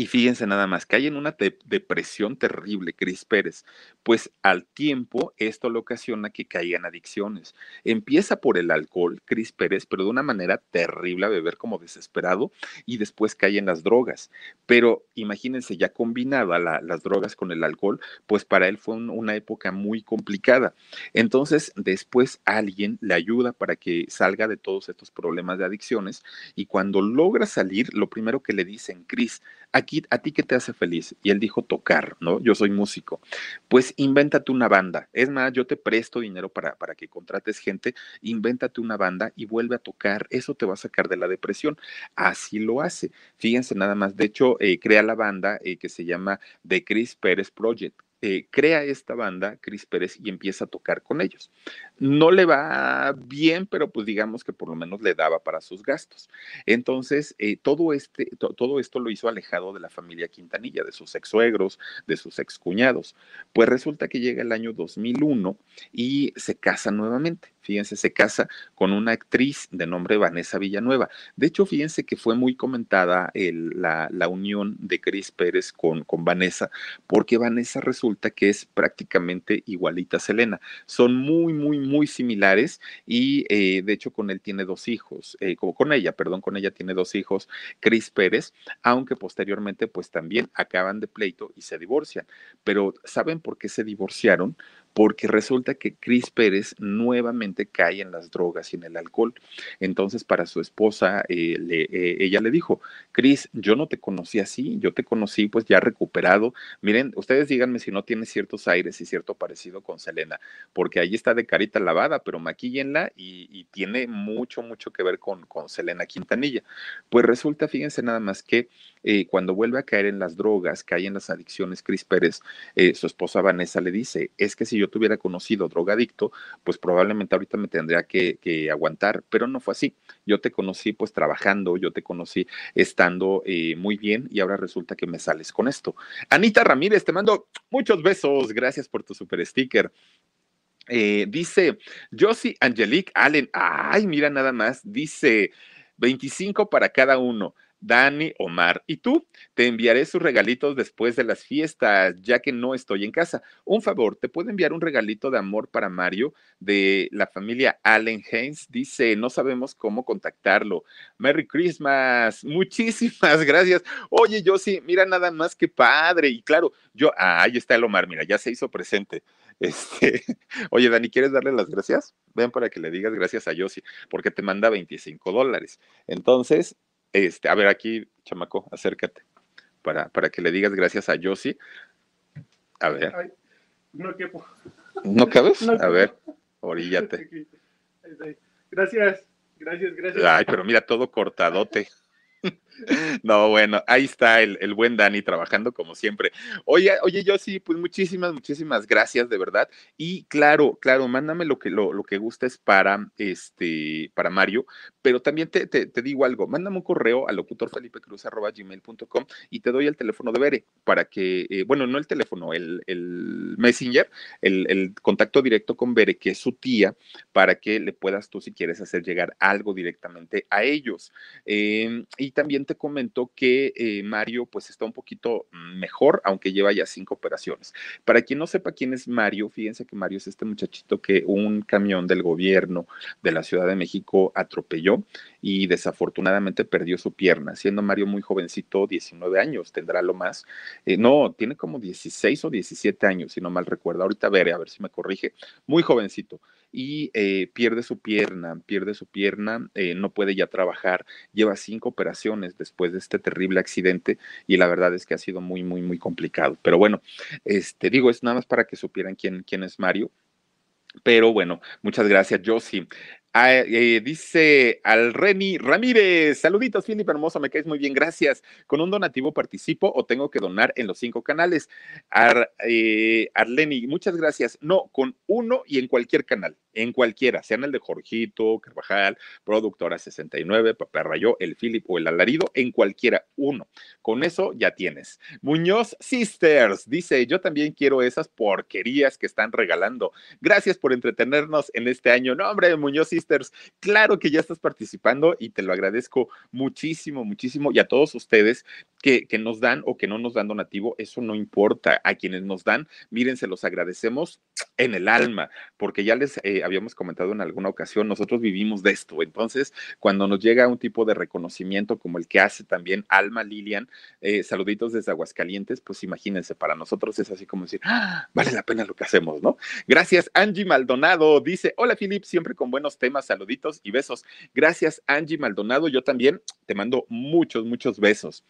Y fíjense nada más, hay en una de depresión terrible, Cris Pérez, pues al tiempo esto le ocasiona que caigan adicciones. Empieza por el alcohol, Cris Pérez, pero de una manera terrible a beber como desesperado y después cae en las drogas. Pero imagínense, ya combinada la, las drogas con el alcohol, pues para él fue un, una época muy complicada. Entonces, después alguien le ayuda para que salga de todos estos problemas de adicciones y cuando logra salir, lo primero que le dicen, Cris, aquí ¿a ti qué te hace feliz? Y él dijo, tocar, ¿no? Yo soy músico. Pues invéntate una banda. Es más, yo te presto dinero para, para que contrates gente, invéntate una banda y vuelve a tocar. Eso te va a sacar de la depresión. Así lo hace. Fíjense nada más. De hecho, eh, crea la banda eh, que se llama The Chris Pérez Project eh, crea esta banda, Chris Pérez, y empieza a tocar con ellos. No le va bien, pero pues digamos que por lo menos le daba para sus gastos. Entonces, eh, todo, este, todo esto lo hizo alejado de la familia Quintanilla, de sus ex suegros, de sus ex cuñados. Pues resulta que llega el año 2001 y se casa nuevamente. Fíjense, se casa con una actriz de nombre Vanessa Villanueva. De hecho, fíjense que fue muy comentada la, unión de Chris Pérez con, con Vanessa, porque Vanessa resulta que es prácticamente igualita a Selena. Son muy, muy, muy similares y eh, de hecho con él tiene dos hijos, eh, como con ella, perdón, con ella tiene dos hijos, Chris Pérez, aunque posteriormente pues también acaban de pleito y se divorcian. Pero ¿saben por qué se divorciaron? Porque resulta que Cris Pérez nuevamente cae en las drogas y en el alcohol. Entonces, para su esposa, eh, eh, ella le dijo, Cris, yo no te conocí así, yo te conocí pues ya recuperado. Miren, ustedes díganme si no tiene ciertos aires y cierto parecido con Selena, porque ahí está de carita lavada, pero maquíllenla y, tiene mucho, mucho que ver con, con Selena Quintanilla. Pues resulta, fíjense nada más que eh, cuando vuelve a caer en las drogas, cae en las adicciones, Cris Pérez, su esposa Vanessa le dice, es que si yo tuviera conocido drogadicto, pues probablemente ahorita me tendría que, aguantar, pero no fue así. Yo te conocí pues trabajando, yo te conocí estando eh, muy bien y ahora resulta que me sales con esto. Anita Ramírez, te mando muchos besos, gracias por tu super sticker. dice Josie Angelique Allen, ay, mira nada más, dice 25 para cada uno. Dani, Omar y tú. Te enviaré sus regalitos después de las fiestas, ya que no estoy en casa. Un favor, ¿te puedo enviar un regalito de amor para Mario de la familia Allen Haynes? Dice, no sabemos cómo contactarlo. Merry Christmas. Muchísimas gracias. Oye, yo sí, mira nada más que padre. Y claro, yo, ah, ahí está el Omar, mira, ya se hizo presente. Este, oye, Dani, ¿quieres darle las gracias? Ven para que le digas gracias a Yossi, porque te manda 25 dólares. Entonces, este, a ver, aquí, chamaco, acércate para, para que le digas gracias a Yossi. A ver. no quepo. ¿No cabes? a ver, oríllate. Gracias, gracias, gracias. Ay, pero mira, todo cortadote. No, bueno, ahí está el, buen Dani trabajando como siempre. Oye, oye, yo sí, pues muchísimas, muchísimas gracias, de verdad. Y claro, claro, mándame lo que, lo, lo que gustes para este, para Mario, pero también te, te, digo algo, mándame un correo a locutorfelipecruz.gmail.com y te doy el teléfono de Bere para que, eh, bueno, no el teléfono, el, el messenger, el, el, contacto directo con Bere, que es su tía, para que le puedas tú, si quieres, hacer llegar algo directamente a ellos. Em, y también te comento que eh, Mario pues está un poquito mejor, aunque lleva ya cinco operaciones. Para quien no sepa quién es Mario, fíjense que Mario es este muchachito que un camión del gobierno de la Ciudad de México atropelló y desafortunadamente perdió su pierna, siendo Mario muy jovencito, 19 años, tendrá lo más. Eh, no, tiene como 16 o 17 años, si no mal recuerdo. Ahorita veré, a ver si me corrige. Muy jovencito y eh, pierde su pierna, pierde su pierna, eh, no puede ya trabajar, lleva cinco operaciones después de este terrible accidente y la verdad es que ha sido muy, muy, muy complicado. Pero bueno, este, digo, es nada más para que supieran quién, quién es Mario. Pero bueno, muchas gracias, Josie. Ah, eh, dice al Reni Ramírez, saluditos, Filip hermoso, me caes muy bien, gracias. ¿Con un donativo participo o tengo que donar en los cinco canales? Ar, eh, Arleni, muchas gracias. No, con uno y en cualquier canal, en cualquiera, sean el de Jorgito, Carvajal, Productora 69, Papá Rayo, el Philip o el Alarido, en cualquiera, uno. Con eso ya tienes. Muñoz Sisters dice, yo también quiero esas porquerías que están regalando. Gracias por entretenernos en este año. No, hombre, Muñoz Sisters Claro que ya estás participando y te lo agradezco muchísimo, muchísimo. Y a todos ustedes que, que nos dan o que no nos dan donativo, eso no importa. A quienes nos dan, miren, se los agradecemos en el alma, porque ya les eh, habíamos comentado en alguna ocasión, nosotros vivimos de esto. Entonces, cuando nos llega un tipo de reconocimiento como el que hace también Alma Lilian, eh, saluditos desde Aguascalientes, pues imagínense, para nosotros es así como decir, ¡Ah! vale la pena lo que hacemos, ¿no? Gracias, Angie Maldonado. Dice, hola, Filip, siempre con buenos temas saluditos y besos. Gracias, Angie Maldonado. Yo también te mando muchos, muchos besos.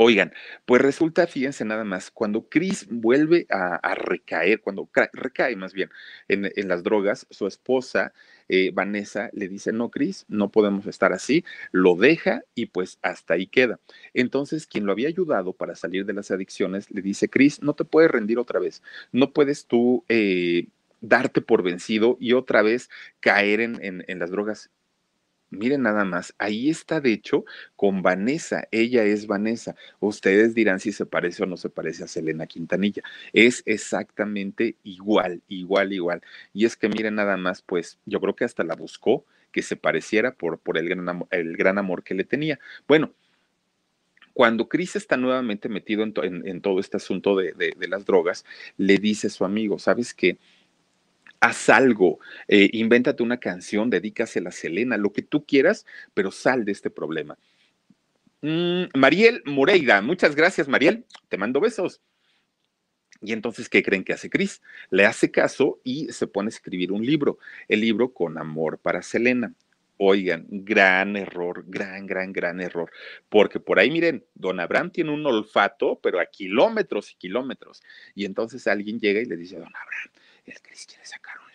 Oigan, pues resulta, fíjense nada más, cuando Chris vuelve a, recaer, cuando recae más bien en, las drogas, su esposa eh, Vanessa le dice, no, Chris, no podemos estar así, lo deja y pues hasta ahí queda. Entonces, quien lo había ayudado para salir de las adicciones le dice, Chris, no te puedes rendir otra vez, no puedes tú eh, darte por vencido y otra vez caer en, las drogas. Miren nada más, ahí está de hecho con Vanessa, ella es Vanessa. Ustedes dirán si se parece o no se parece a Selena Quintanilla. Es exactamente igual, igual, igual. Y es que miren nada más, pues yo creo que hasta la buscó que se pareciera por, por el, gran amor, el gran amor que le tenía. Bueno, cuando Chris está nuevamente metido en, todo este asunto de, de, las drogas, le dice a su amigo, ¿sabes qué? Haz algo, eh, invéntate una canción, dedícasela a Selena, lo que tú quieras, pero sal de este problema. Mm, Mariel Moreira, muchas gracias, Mariel. Te mando besos. Y entonces, ¿qué creen que hace Cris? Le hace caso y se pone a escribir un libro, el libro Con Amor para Selena. Oigan, gran error, gran, gran, gran error. Porque por ahí, miren, don Abraham tiene un olfato, pero a kilómetros y kilómetros. Y entonces alguien llega y le dice, don Abraham, el Cris quiere sacar un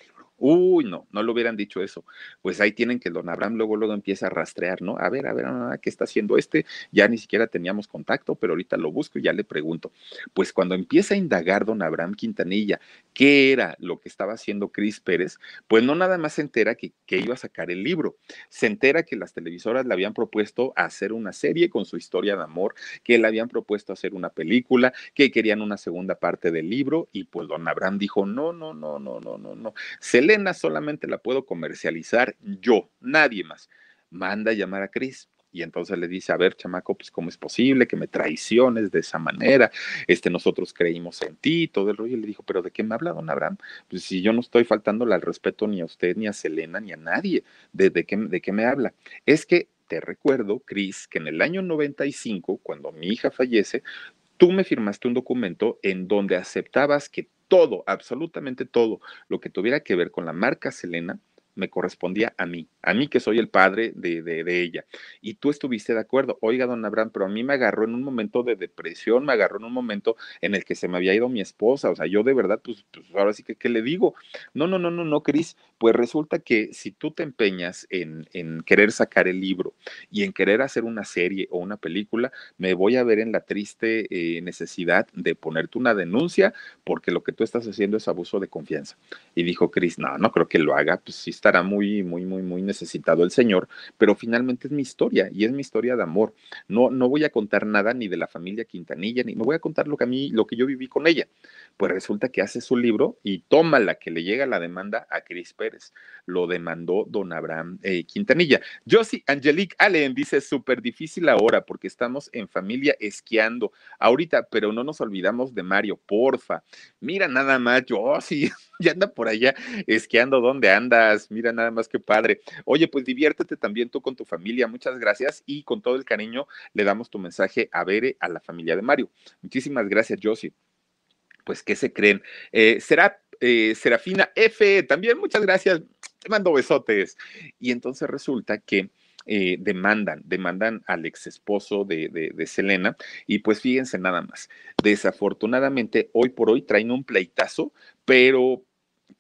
Uy, no, no lo hubieran dicho eso. Pues ahí tienen que don Abraham luego, luego empieza a rastrear, ¿no? A ver, a ver, ¿qué está haciendo este? Ya ni siquiera teníamos contacto, pero ahorita lo busco y ya le pregunto. Pues cuando empieza a indagar don Abraham Quintanilla qué era lo que estaba haciendo Cris Pérez, pues no nada más se entera que, que iba a sacar el libro, se entera que las televisoras le habían propuesto hacer una serie con su historia de amor, que le habían propuesto hacer una película, que querían una segunda parte del libro y pues don Abraham dijo, no, no, no, no, no, no, no. Se le solamente la puedo comercializar yo, nadie más. Manda a llamar a Cris. Y entonces le dice, a ver, chamaco, pues cómo es posible que me traiciones de esa manera. Este, nosotros creímos en ti, todo el rollo. Y le dijo, pero ¿de qué me habla don Abraham? Pues si yo no estoy faltándole al respeto ni a usted, ni a Selena, ni a nadie. ¿De, qué, de qué me habla? Es que te recuerdo, Cris, que en el año 95, cuando mi hija fallece, tú me firmaste un documento en donde aceptabas que todo, absolutamente todo lo que tuviera que ver con la marca Selena me correspondía a mí, a mí que soy el padre de, de, ella. Y tú estuviste de acuerdo, oiga, don Abraham, pero a mí me agarró en un momento de depresión, me agarró en un momento en el que se me había ido mi esposa, o sea, yo de verdad, pues, pues ahora sí que, ¿qué le digo? No, no, no, no, no, Cris, pues resulta que si tú te empeñas en, en querer sacar el libro y en querer hacer una serie o una película, me voy a ver en la triste eh, necesidad de ponerte una denuncia porque lo que tú estás haciendo es abuso de confianza. Y dijo Cris, no, no creo que lo haga, pues sí estará muy, muy, muy, muy necesitado el Señor, pero finalmente es mi historia y es mi historia de amor. No, no voy a contar nada ni de la familia Quintanilla, ni me voy a contar lo que a mí, lo que yo viví con ella. Pues resulta que hace su libro y toma la que le llega la demanda a Cris Pérez. Lo demandó don Abraham eh, Quintanilla. Josie Angelique Allen dice, súper difícil ahora porque estamos en familia esquiando ahorita, pero no nos olvidamos de Mario, porfa. Mira nada más, Josie, ya anda por allá esquiando, ¿dónde andas? Mira nada más que padre. Oye, pues diviértete también tú con tu familia. Muchas gracias y con todo el cariño le damos tu mensaje a Bere, a la familia de Mario. Muchísimas gracias, Josie pues, ¿qué se creen? Eh, será eh, Serafina F, también muchas gracias, te mando besotes. Y entonces resulta que eh, demandan, demandan al ex esposo de, de, Selena. Y pues fíjense nada más, desafortunadamente hoy por hoy traen un pleitazo, pero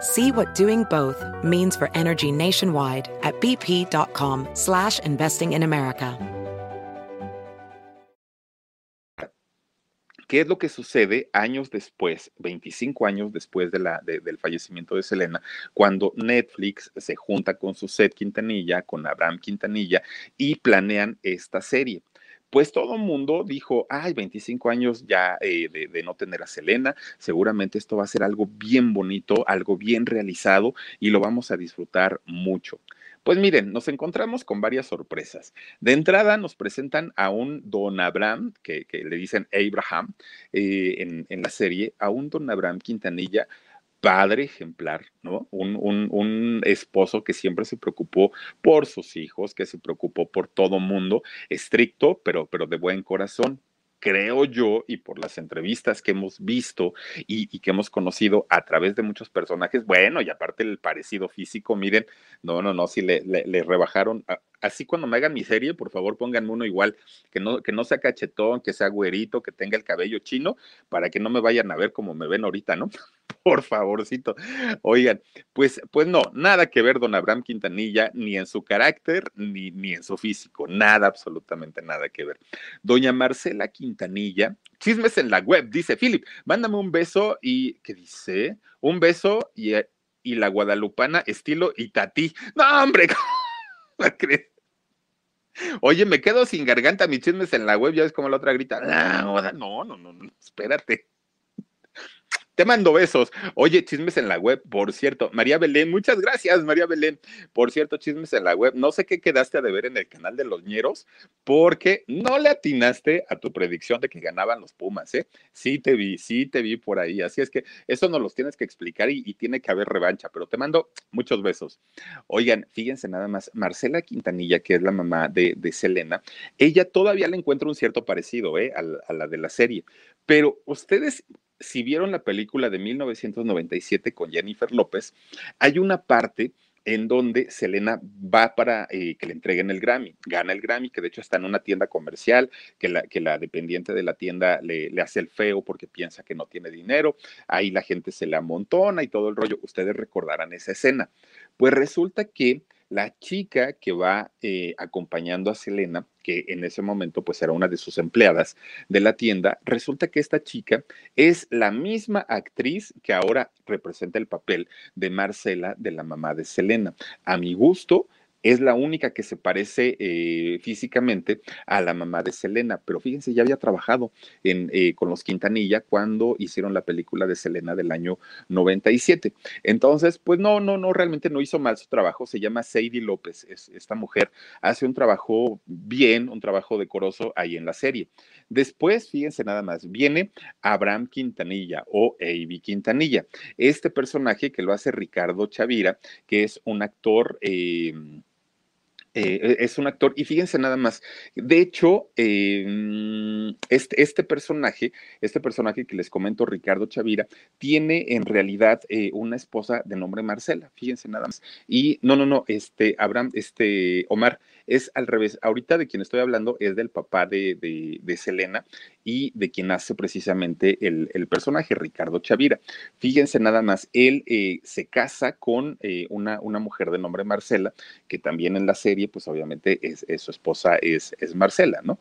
See what doing both means for energy nationwide at bp.com slash investing in America. ¿Qué es lo que sucede años después, 25 años después de la, de, del fallecimiento de Selena, cuando Netflix se junta con su set Quintanilla, con Abraham Quintanilla, y planean esta serie? Pues todo mundo dijo, ay, 25 años ya eh, de, no tener a Selena, seguramente esto va a ser algo bien bonito, algo bien realizado y lo vamos a disfrutar mucho. Pues miren, nos encontramos con varias sorpresas. De entrada nos presentan a un don Abraham, que, que le dicen Abraham eh, en, en la serie, a un don Abraham Quintanilla padre ejemplar, ¿no? Un, un, un, esposo que siempre se preocupó por sus hijos, que se preocupó por todo mundo, estricto, pero, pero de buen corazón. Creo yo, y por las entrevistas que hemos visto y, que hemos conocido a través de muchos personajes, bueno, y aparte el parecido físico, miren, no, no, no, si le rebajaron, así cuando me hagan mi serie, por favor pónganme uno igual, que no, que no sea cachetón, que sea güerito, que tenga el cabello chino, para que no me vayan a ver como me ven ahorita, ¿no? Por favorcito. Oigan, pues, pues no, nada que ver don Abraham Quintanilla, ni en su carácter, ni, ni en su físico, nada, absolutamente nada que ver. Doña Marcela Quintanilla, chismes en la web, dice Philip, mándame un beso y, ¿qué dice? Un beso y, y la guadalupana estilo Itatí. No, hombre, ¿cómo? Oye, me quedo sin garganta, mis chismes en la web, ya ves como la otra grita, no, no, no, no, espérate. Te mando besos. Oye, chismes en la web, por cierto. María Belén, muchas gracias, María Belén. Por cierto, chismes en la web. No sé qué quedaste a deber en el canal de los ñeros, porque no le atinaste a tu predicción de que ganaban los Pumas, ¿eh? Sí te vi, sí te vi por ahí. Así es que eso nos los tienes que explicar y, tiene que haber revancha, pero te mando muchos besos. Oigan, fíjense nada más, Marcela Quintanilla, que es la mamá de, de Selena, ella todavía le encuentra un cierto parecido, ¿eh? a la de la serie. Pero ustedes si vieron la película de 1997 con Jennifer López, hay una parte en donde Selena va para eh, que le entreguen el Grammy, gana el Grammy, que de hecho está en una tienda comercial, que la, dependiente de la tienda le, hace el feo porque piensa que no tiene dinero, ahí la gente se le amontona y todo el rollo, ustedes recordarán esa escena. Pues resulta que la chica que va eh, acompañando a Selena, que en ese momento pues era una de sus empleadas de la tienda, resulta que esta chica es la misma actriz que ahora representa el papel de Marcela, de la mamá de Selena. A mi gusto, es la única que se parece eh, físicamente a la mamá de Selena, pero fíjense, ya había trabajado eh, con los Quintanilla cuando hicieron la película de Selena del año 97. Entonces, pues no, no, no, realmente no hizo mal su trabajo, se llama Sadie López, es, esta mujer hace un trabajo bien, un trabajo decoroso ahí en la serie. Después, fíjense nada más, viene Abraham Quintanilla o Avi Quintanilla, este personaje que lo hace Ricardo Chavira, que es un actor... Eh, eh, es un actor, y fíjense nada más, de hecho, este, este, personaje, este personaje que les comento, Ricardo Chavira, tiene en realidad eh, una esposa de nombre Marcela, fíjense nada más. Y no, no, no, este, Abraham, este, Omar, es al revés. Ahorita de quien estoy hablando es del papá de, de, Selena y de quien hace precisamente el, el, personaje, Ricardo Chavira. Fíjense nada más, él eh, se casa con eh, una, una mujer de nombre Marcela, que también en la serie, pues obviamente es, su esposa es, es Marcela, ¿no?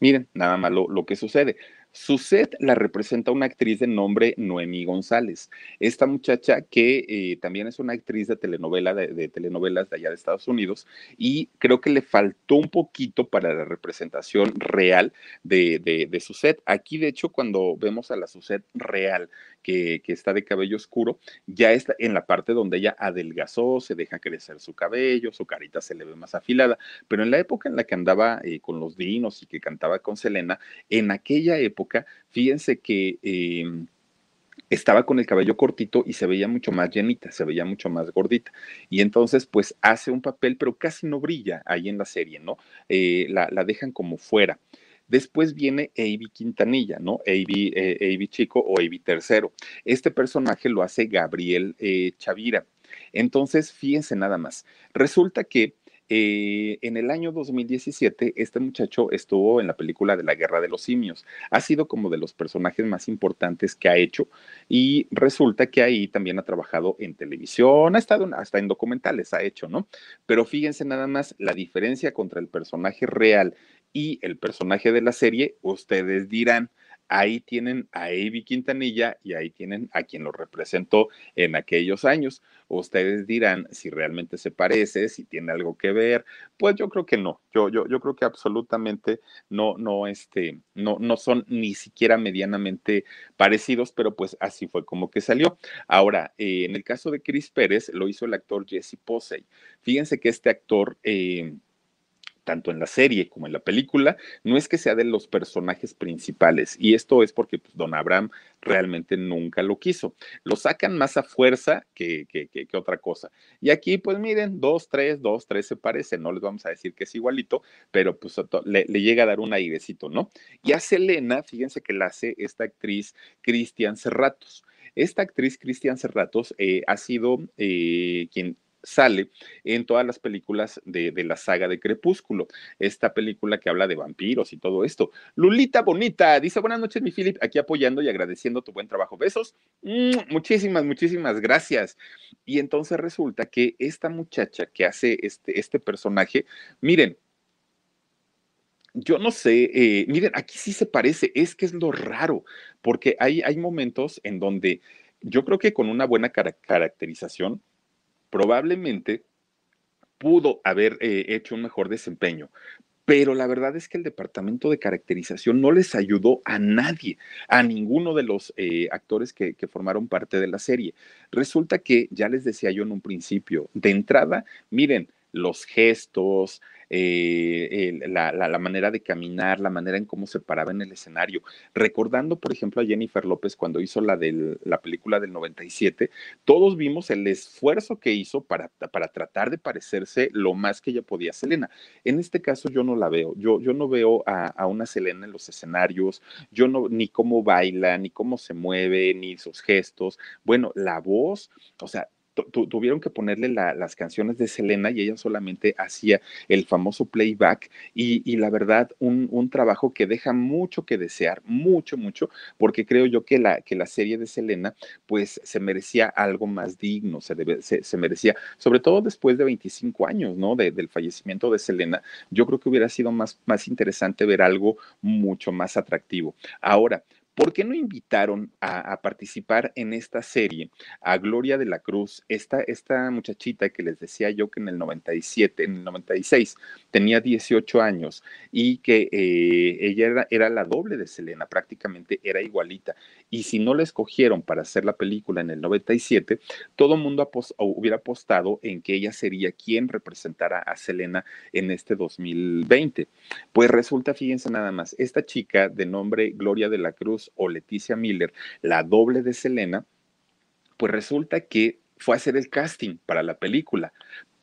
Miren, nada más lo que sucede. Su set la representa una actriz de nombre Noemí González. Esta muchacha que eh, también es una actriz de telenovela, de, telenovelas de allá de Estados Unidos, y creo que le faltó un poquito para la representación real de, de, su set. Aquí, de hecho, cuando vemos a la Suset real, que, que, está de cabello oscuro, ya está en la parte donde ella adelgazó, se deja crecer su cabello, su carita se le ve más afilada, pero en la época en la que andaba eh, con los dinos y que cantaba con Selena, en aquella época, fíjense que em, estaba con el cabello cortito y se veía mucho más llenita, se veía mucho más gordita. Y entonces, pues hace un papel, pero casi no brilla ahí en la serie, ¿no? Eh, la, dejan como fuera. Después viene Avi Quintanilla, ¿no? Avi, eh, Chico o Avi Tercero. Este personaje lo hace Gabriel eh, Chavira. Entonces, fíjense nada más. Resulta que eh, en el año 2017, este muchacho estuvo en la película de la Guerra de los Simios. Ha sido como de los personajes más importantes que ha hecho y resulta que ahí también ha trabajado en televisión, ha estado hasta en documentales, ha hecho, ¿no? Pero fíjense nada más la diferencia contra el personaje real y el personaje de la serie, ustedes dirán, ahí tienen a Avi Quintanilla y ahí tienen a quien lo representó en aquellos años. Ustedes dirán si realmente se parece, si tiene algo que ver. Pues yo creo que no. Yo, yo, yo creo que absolutamente no, no, este, no, no son ni siquiera medianamente parecidos, pero pues así fue como que salió. Ahora, eh, en el caso de Chris Pérez, lo hizo el actor Jesse Posey. Fíjense que este actor eh, tanto en la serie como en la película, no es que sea de los personajes principales. Y esto es porque pues, Don Abraham realmente nunca lo quiso. Lo sacan más a fuerza que, que, que, otra cosa. Y aquí, pues miren, dos, tres, dos, tres se parecen. No les vamos a decir que es igualito, pero pues le, llega a dar un airecito, ¿no? Y a Selena, fíjense que la hace esta actriz Cristian Serratos. Esta actriz Cristian Serratos eh, ha sido eh, quien sale en todas las películas de, la saga de Crepúsculo, esta película que habla de vampiros y todo esto. Lulita Bonita dice, buenas noches, mi Philip, aquí apoyando y agradeciendo tu buen trabajo. Besos. Mm, muchísimas, muchísimas gracias. Y entonces resulta que esta muchacha que hace este, este personaje, miren, yo no sé, eh, miren, aquí sí se parece, es que es lo raro, porque hay, hay momentos en donde yo creo que con una buena caracterización, probablemente pudo haber eh, hecho un mejor desempeño, pero la verdad es que el departamento de caracterización no les ayudó a nadie, a ninguno de los eh, actores que, que, formaron parte de la serie. Resulta que, ya les decía yo en un principio, de entrada, miren, los gestos, eh, la, manera de caminar, la manera en cómo se paraba en el escenario. Recordando, por ejemplo, a Jennifer López cuando hizo la, de la película del 97, todos vimos el esfuerzo que hizo para, para tratar de parecerse lo más que ella podía a Selena. En este caso yo no la veo, yo, yo no veo a, a una Selena en los escenarios, yo no, ni cómo baila, ni cómo se mueve, ni sus gestos. Bueno, la voz, o sea, tuvieron que ponerle la, las canciones de Selena y ella solamente hacía el famoso playback y, la verdad un, trabajo que deja mucho que desear, mucho, mucho, porque creo yo que la, que la serie de Selena pues se merecía algo más digno, se, debe, se, merecía, sobre todo después de 25 años, ¿no? De, del fallecimiento de Selena, yo creo que hubiera sido más, más interesante ver algo mucho más atractivo. Ahora, ¿Por qué no invitaron a, participar en esta serie a Gloria de la Cruz, esta, esta muchachita que les decía yo que en el 97, en el 96 tenía 18 años y que eh, ella era, la doble de Selena, prácticamente era igualita. Y si no la escogieron para hacer la película en el 97, todo mundo hubiera apostado en que ella sería quien representara a Selena en este 2020. Pues resulta, fíjense nada más, esta chica de nombre Gloria de la Cruz, o Leticia Miller, la doble de Selena, pues resulta que fue a hacer el casting para la película,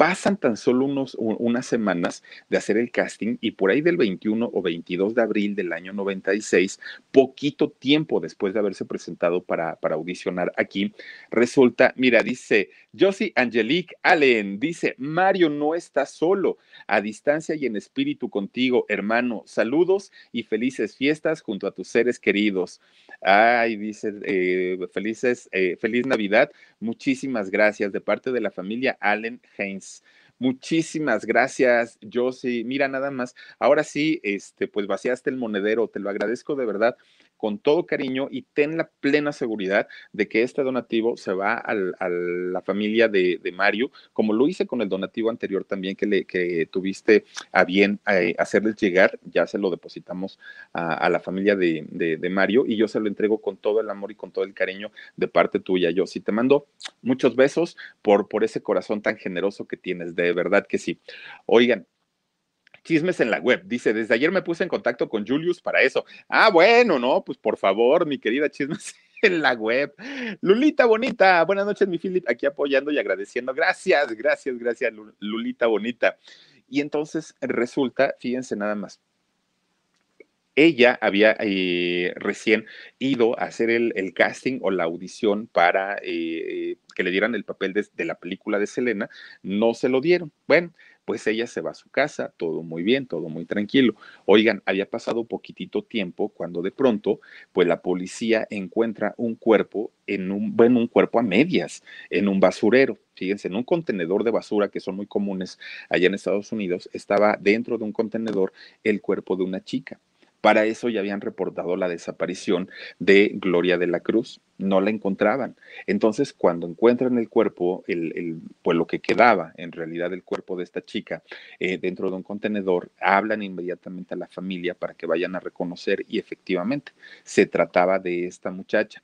Pasan tan solo unos, unas semanas de hacer el casting y por ahí del 21 o 22 de abril del año 96, poquito tiempo después de haberse presentado para, para audicionar aquí, resulta, mira, dice Josie Angelique Allen, dice, Mario no está solo, a distancia y en espíritu contigo, hermano, saludos y felices fiestas junto a tus seres queridos. Ay, dice, eh, felices, eh, feliz Navidad, muchísimas gracias de parte de la familia Allen Haynes. Muchísimas gracias, Josie. Mira, nada más. Ahora sí, este, pues vaciaste el monedero, te lo agradezco de verdad con todo cariño y ten la plena seguridad de que este donativo se va al, a la familia de, de, Mario, como lo hice con el donativo anterior también que, le, que tuviste a bien eh, hacerles llegar, ya se lo depositamos a, a la familia de, de, de, Mario y yo se lo entrego con todo el amor y con todo el cariño de parte tuya. Yo sí te mando muchos besos por, por ese corazón tan generoso que tienes, de verdad que sí. Oigan, chismes en la web. Dice, desde ayer me puse en contacto con Julius para eso. Ah, bueno, no, pues por favor, mi querida chismes en la web. Lulita Bonita, buenas noches, mi Philip, aquí apoyando y agradeciendo. Gracias, gracias, gracias, Lulita Bonita. Y entonces resulta, fíjense nada más, ella había eh, recién ido a hacer el, casting o la audición para eh, que le dieran el papel de, de, la película de Selena, no se lo dieron. Bueno, pues ella se va a su casa, todo muy bien, todo muy tranquilo. Oigan, había pasado poquitito tiempo cuando de pronto, pues la policía encuentra un cuerpo en un, bueno, un cuerpo a medias, en un basurero. Fíjense, en un contenedor de basura que son muy comunes allá en Estados Unidos, estaba dentro de un contenedor el cuerpo de una chica. Para eso ya habían reportado la desaparición de Gloria de la Cruz. No la encontraban. Entonces, cuando encuentran el cuerpo, el, el, pues lo que quedaba en realidad del cuerpo de esta chica eh, dentro de un contenedor, hablan inmediatamente a la familia para que vayan a reconocer y efectivamente se trataba de esta muchacha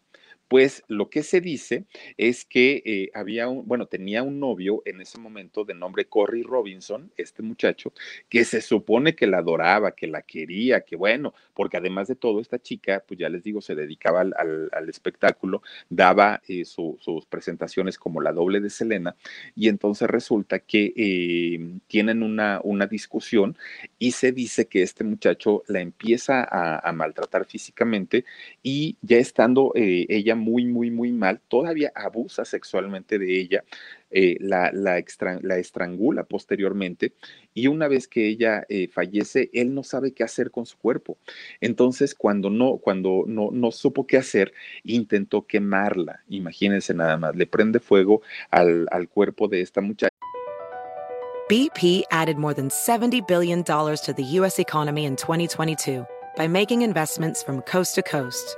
pues lo que se dice es que eh, había un, bueno, tenía un novio en ese momento de nombre Corey Robinson, este muchacho, que se supone que la adoraba, que la quería, que bueno, porque además de todo, esta chica, pues ya les digo, se dedicaba al, al, espectáculo, daba eh, su, sus presentaciones como la doble de Selena, y entonces resulta que eh, tienen una, una discusión y se dice que este muchacho la empieza a, a maltratar físicamente y ya estando ella muy, muy, muy mal, todavía abusa sexualmente de ella, eh, la, la, extra, la, estrangula posteriormente y una vez que ella eh, fallece, él no sabe qué hacer con su cuerpo. Entonces, cuando no, cuando no, no supo qué hacer, intentó quemarla. Imagínense nada más, le prende fuego al, al cuerpo de esta muchacha. BP added more than $70 billion to the U.S. economy in 2022 by making investments from coast to coast.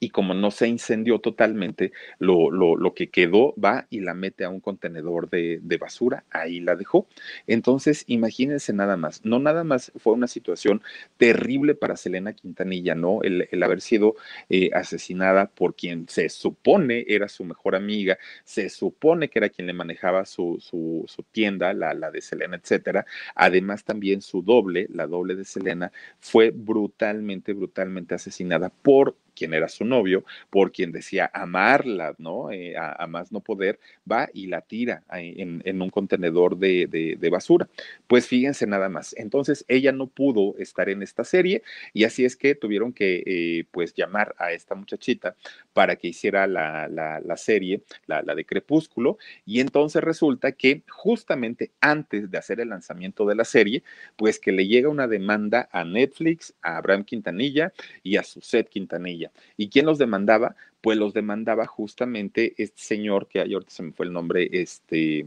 Y como no se incendió totalmente, lo, lo, lo, que quedó va y la mete a un contenedor de, de, basura, ahí la dejó. Entonces, imagínense nada más, no nada más fue una situación terrible para Selena Quintanilla, ¿no? El, el haber sido eh, asesinada por quien se supone era su mejor amiga, se supone que era quien le manejaba su, su, su tienda, la, la de Selena, etcétera. Además, también su doble, la doble de Selena, fue brutalmente, brutalmente asesinada por quien era su novio, por quien decía amarla, ¿no? Eh, a, más no poder, va y la tira en, un contenedor de, basura. Pues fíjense nada más. Entonces ella no pudo estar en esta serie y así es que tuvieron que, eh, pues, llamar a esta muchachita para que hiciera la, la, la serie, la, de Crepúsculo. Y entonces resulta que justamente antes de hacer el lanzamiento de la serie, pues que le llega una demanda a Netflix, a Abraham Quintanilla y a Suset Quintanilla. ¿Y quién los demandaba? Pues los demandaba justamente este señor, que ahorita se me fue el nombre, este,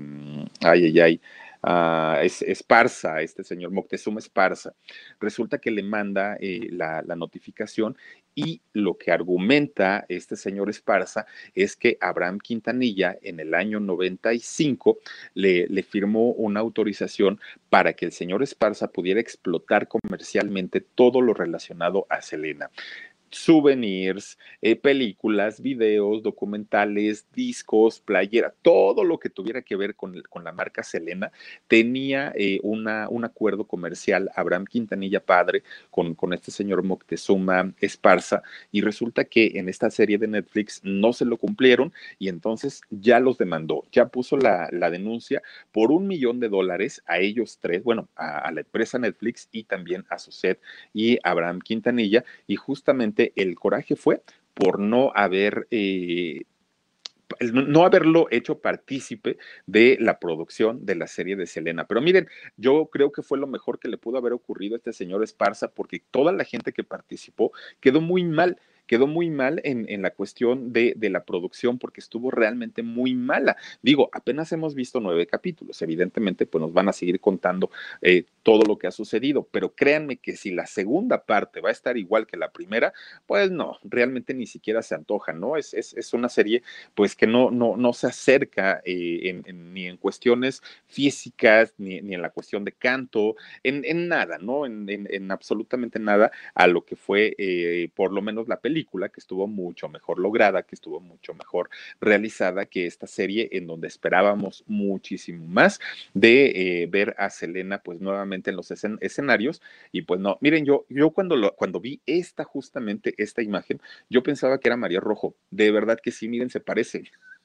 ay, ay, ay, uh, es Esparza, este señor Moctezuma Esparza. Resulta que le manda eh, la, la notificación y lo que argumenta este señor Esparza es que Abraham Quintanilla en el año 95 le, le, firmó una autorización para que el señor Esparza pudiera explotar comercialmente todo lo relacionado a Selena souvenirs, eh, películas, videos, documentales, discos, playera, todo lo que tuviera que ver con, con la marca Selena, tenía eh, una, un acuerdo comercial, Abraham Quintanilla padre, con, con este señor Moctezuma Esparza, y resulta que en esta serie de Netflix no se lo cumplieron y entonces ya los demandó, ya puso la, la denuncia por un millón de dólares a ellos tres, bueno, a, la empresa Netflix y también a Suset y Abraham Quintanilla, y justamente el coraje fue por no haber eh, no haberlo hecho partícipe de la producción de la serie de Selena. Pero miren, yo creo que fue lo mejor que le pudo haber ocurrido a este señor Esparza porque toda la gente que participó quedó muy mal quedó muy mal en, en la cuestión de, de, la producción porque estuvo realmente muy mala. Digo, apenas hemos visto nueve capítulos, evidentemente pues nos van a seguir contando eh, todo lo que ha sucedido, pero créanme que si la segunda parte va a estar igual que la primera, pues no, realmente ni siquiera se antoja, ¿no? Es, es, es una serie pues que no, no, no se acerca eh, ni en cuestiones físicas, ni, ni, en la cuestión de canto, en, en nada, ¿no? En, absolutamente nada a lo que fue eh, por lo menos la película película que estuvo mucho mejor lograda, que estuvo mucho mejor realizada que esta serie en donde esperábamos muchísimo más de eh, ver a Selena pues nuevamente en los escen escenarios y pues no, miren yo yo cuando lo, cuando vi esta justamente esta imagen, yo pensaba que era María Rojo, de verdad que sí, miren, se parece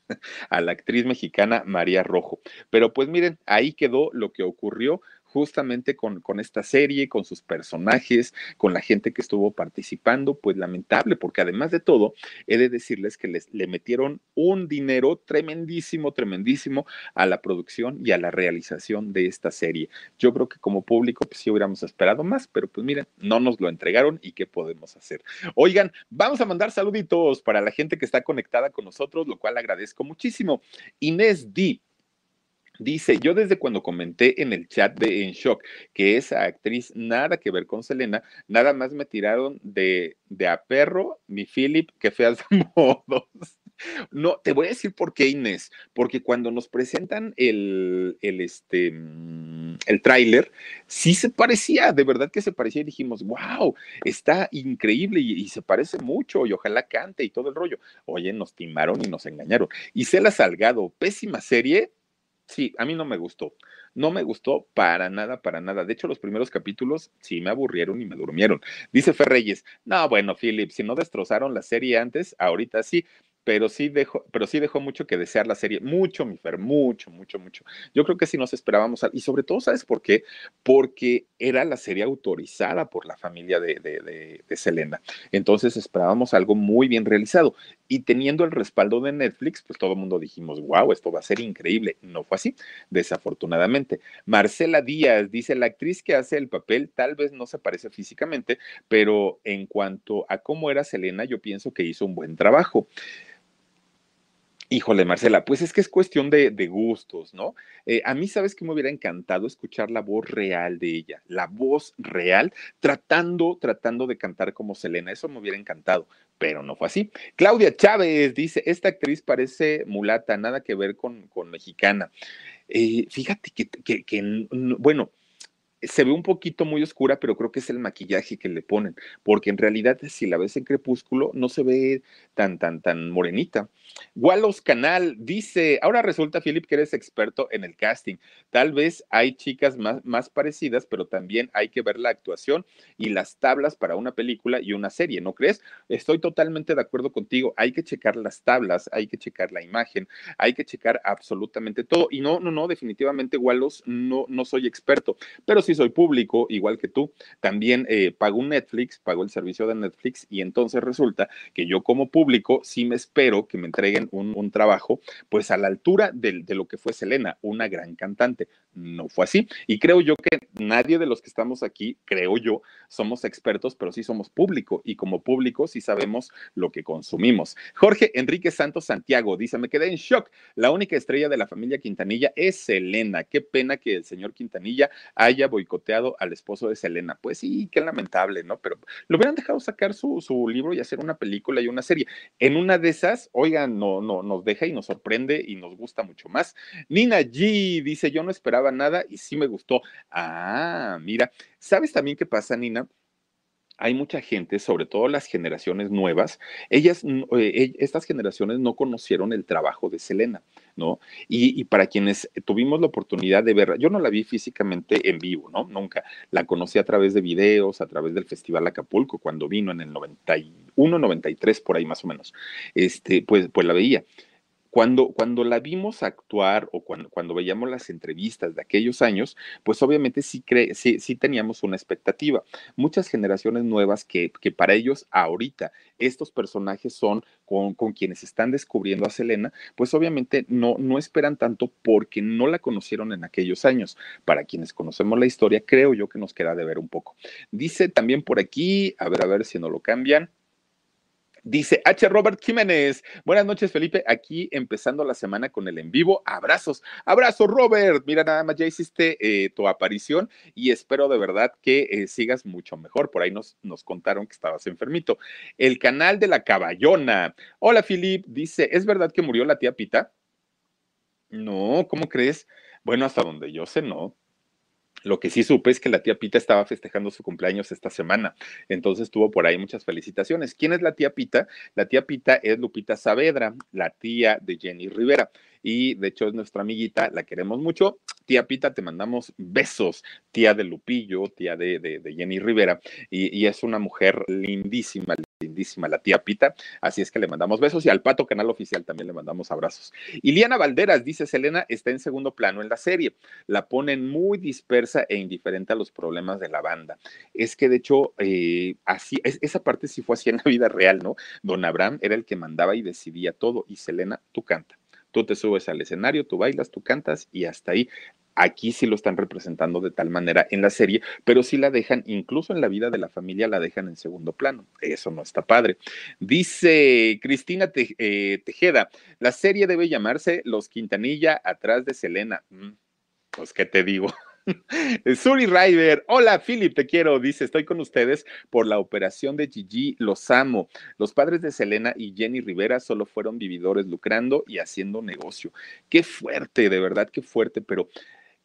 a la actriz mexicana María Rojo. Pero pues miren, ahí quedó lo que ocurrió justamente con, con, esta serie, con sus personajes, con la gente que estuvo participando, pues lamentable, porque además de todo, he de decirles que les, le metieron un dinero tremendísimo, tremendísimo a la producción y a la realización de esta serie. Yo creo que como público, pues sí hubiéramos esperado más, pero pues miren, no nos lo entregaron y qué podemos hacer. Oigan, vamos a mandar saluditos para la gente que está conectada con nosotros, lo cual agradezco muchísimo. Inés D Dice, yo desde cuando comenté en el chat de En Shock que esa actriz nada que ver con Selena, nada más me tiraron de, de a perro, mi Philip, que feas modos. No, te voy a decir por qué, Inés, porque cuando nos presentan el, el, este, el tráiler, sí se parecía, de verdad que se parecía y dijimos, wow, está increíble y, y, se parece mucho y ojalá cante y todo el rollo. Oye, nos timaron y nos engañaron. Y Cela Salgado, pésima serie, Sí, a mí no me gustó. No me gustó para nada, para nada. De hecho, los primeros capítulos sí me aburrieron y me durmieron. Dice Ferreyes, no, bueno, Philip, si no destrozaron la serie antes, ahorita sí pero sí dejó, pero sí dejó mucho que desear la serie, mucho, mi Fer, mucho, mucho, mucho. Yo creo que sí nos esperábamos, y sobre todo, ¿sabes por qué? Porque era la serie autorizada por la familia de, de, de, de Selena. Entonces esperábamos algo muy bien realizado. Y teniendo el respaldo de Netflix, pues todo el mundo dijimos, wow, esto va a ser increíble. No fue así, desafortunadamente. Marcela Díaz dice, la actriz que hace el papel tal vez no se parece físicamente, pero en cuanto a cómo era Selena, yo pienso que hizo un buen trabajo. Híjole, Marcela, pues es que es cuestión de, gustos, ¿no? Eh, a mí, ¿sabes que me hubiera encantado escuchar la voz real de ella? La voz real, tratando, tratando de cantar como Selena. Eso me hubiera encantado, pero no fue así. Claudia Chávez dice, esta actriz parece mulata, nada que ver con, con mexicana. Eh, fíjate que, que, bueno, se ve un poquito muy oscura, pero creo que es el maquillaje que le ponen, porque en realidad si la ves en crepúsculo no se ve tan, tan, tan morenita. Wallace Canal dice, ahora resulta, Philip, que eres experto en el casting. Tal vez hay chicas más, más parecidas, pero también hay que ver la actuación y las tablas para una película y una serie, ¿no crees? Estoy totalmente de acuerdo contigo. Hay que checar las tablas, hay que checar la imagen, hay que checar absolutamente todo. Y no, no, no, definitivamente, Wallace, no, no soy experto, pero sí soy público, igual que tú. También eh, pago un Netflix, pago el servicio de Netflix y entonces resulta que yo como público sí me espero que me entreguen un, un trabajo pues a la altura de, de, lo que fue Selena, una gran cantante. No fue así. Y creo yo que nadie de los que estamos aquí, creo yo, somos expertos, pero sí somos público y como público sí sabemos lo que consumimos. Jorge Enrique Santos Santiago dice, me quedé en shock. La única estrella de la familia Quintanilla es Selena. Qué pena que el señor Quintanilla haya boicoteado al esposo de Selena. Pues sí, qué lamentable, ¿no? Pero lo hubieran dejado sacar su, su libro y hacer una película y una serie. En una de esas, oigan, no, no, nos deja y nos sorprende y nos gusta mucho más. Nina G dice, yo no esperaba nada y sí me gustó. Ah, mira, ¿sabes también qué pasa, Nina? hay mucha gente, sobre todo las generaciones nuevas, ellas, eh, estas generaciones no conocieron el trabajo de Selena, ¿no? Y, y, para quienes tuvimos la oportunidad de verla, yo no la vi físicamente en vivo, ¿no? Nunca. La conocí a través de videos, a través del Festival Acapulco, cuando vino en el 91, 93, por ahí más o menos. Este, pues, pues la veía. Cuando, cuando la vimos actuar o cuando, cuando veíamos las entrevistas de aquellos años, pues obviamente sí, cre sí, sí teníamos una expectativa. Muchas generaciones nuevas que, que para ellos ahorita estos personajes son con, con, quienes están descubriendo a Selena, pues obviamente no, no esperan tanto porque no la conocieron en aquellos años. Para quienes conocemos la historia, creo yo que nos queda de ver un poco. Dice también por aquí, a ver, a ver si no lo cambian. Dice H. Robert Jiménez. Buenas noches, Felipe. Aquí empezando la semana con el en vivo. Abrazos. Abrazo, Robert. Mira, nada más ya hiciste eh, tu aparición y espero de verdad que eh, sigas mucho mejor. Por ahí nos, nos contaron que estabas enfermito. El canal de la caballona. Hola, Filip. Dice, ¿es verdad que murió la tía Pita? No, ¿cómo crees? Bueno, hasta donde yo sé, no. Lo que sí supe es que la tía Pita estaba festejando su cumpleaños esta semana, entonces tuvo por ahí muchas felicitaciones. ¿Quién es la tía Pita? La tía Pita es Lupita Saavedra, la tía de Jenny Rivera, y de hecho es nuestra amiguita, la queremos mucho. Tía Pita, te mandamos besos, tía de Lupillo, tía de, de, Jenny Rivera, y es una mujer lindísima, lindísima la tía Pita, así es que le mandamos besos y al Pato Canal Oficial también le mandamos abrazos. Iliana Valderas dice, Selena está en segundo plano en la serie, la ponen muy dispersa e indiferente a los problemas de la banda. Es que de hecho, eh, así, es, esa parte sí fue así en la vida real, ¿no? Don Abraham era el que mandaba y decidía todo y Selena, tú canta. Tú te subes al escenario, tú bailas, tú cantas y hasta ahí. Aquí sí lo están representando de tal manera en la serie, pero sí la dejan, incluso en la vida de la familia, la dejan en segundo plano. Eso no está padre. Dice Cristina eh, Tejeda, la serie debe llamarse Los Quintanilla atrás de Selena. Mm, pues, ¿qué te digo? Suri River, hola Philip, te quiero, dice, estoy con ustedes por la operación de Gigi, los amo. Los padres de Selena y Jenny Rivera solo fueron vividores lucrando y haciendo negocio. Qué fuerte, de verdad, qué fuerte, pero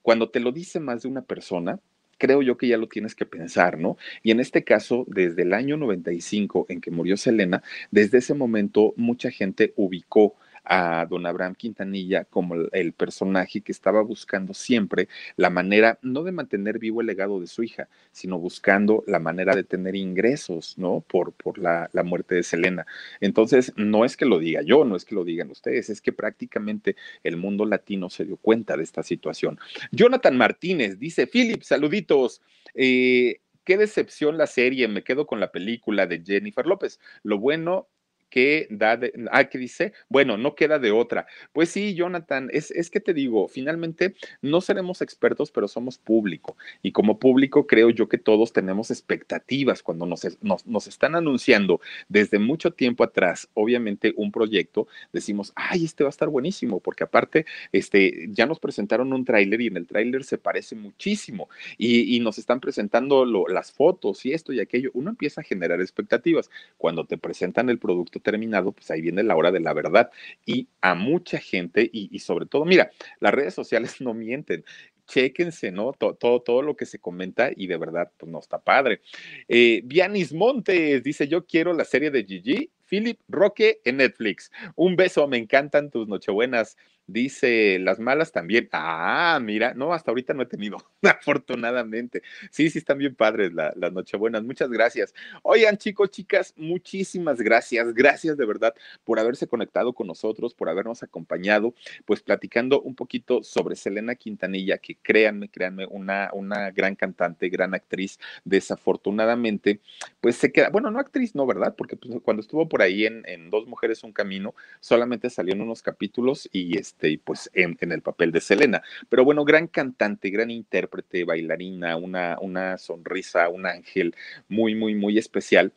cuando te lo dice más de una persona, creo yo que ya lo tienes que pensar, ¿no? Y en este caso, desde el año 95 en que murió Selena, desde ese momento mucha gente ubicó a don Abraham Quintanilla como el personaje que estaba buscando siempre la manera, no de mantener vivo el legado de su hija, sino buscando la manera de tener ingresos, ¿no? Por, por la, la muerte de Selena. Entonces, no es que lo diga yo, no es que lo digan ustedes, es que prácticamente el mundo latino se dio cuenta de esta situación. Jonathan Martínez dice, Philip, saluditos. Eh, qué decepción la serie, me quedo con la película de Jennifer López. Lo bueno que da de, ah, que dice, bueno, no queda de otra. Pues sí, Jonathan, es, es que te digo, finalmente no seremos expertos, pero somos público. Y como público creo yo que todos tenemos expectativas cuando nos, nos, nos están anunciando desde mucho tiempo atrás, obviamente, un proyecto, decimos, ay, este va a estar buenísimo, porque aparte, este, ya nos presentaron un tráiler y en el tráiler se parece muchísimo y, y nos están presentando las fotos y esto y aquello. Uno empieza a generar expectativas. Cuando te presentan el producto terminado, pues ahí viene la hora de la verdad. Y a mucha gente, y, y sobre todo, mira, las redes sociales no mienten chéquense, ¿no? Todo, todo, todo, lo que se comenta y de verdad, pues no está padre. Eh, Vianis Montes dice: Yo quiero la serie de Gigi, Philip Roque en Netflix. Un beso, me encantan tus nochebuenas. Dice, las malas también. Ah, mira, no, hasta ahorita no he tenido, afortunadamente. Sí, sí, están bien padres la, las Nochebuenas. Muchas gracias. Oigan, chicos, chicas, muchísimas gracias. Gracias de verdad por haberse conectado con nosotros, por habernos acompañado, pues platicando un poquito sobre Selena Quintanilla, que créanme, créanme, una, una gran cantante, gran actriz. Desafortunadamente, pues se queda, bueno, no actriz, no, ¿verdad? Porque pues, cuando estuvo por ahí en, en Dos Mujeres, un Camino, solamente salieron unos capítulos y este, y pues en, en, el papel de Selena. Pero bueno, gran cantante, gran intérprete, bailarina, una, una sonrisa, un ángel muy, muy, muy especial.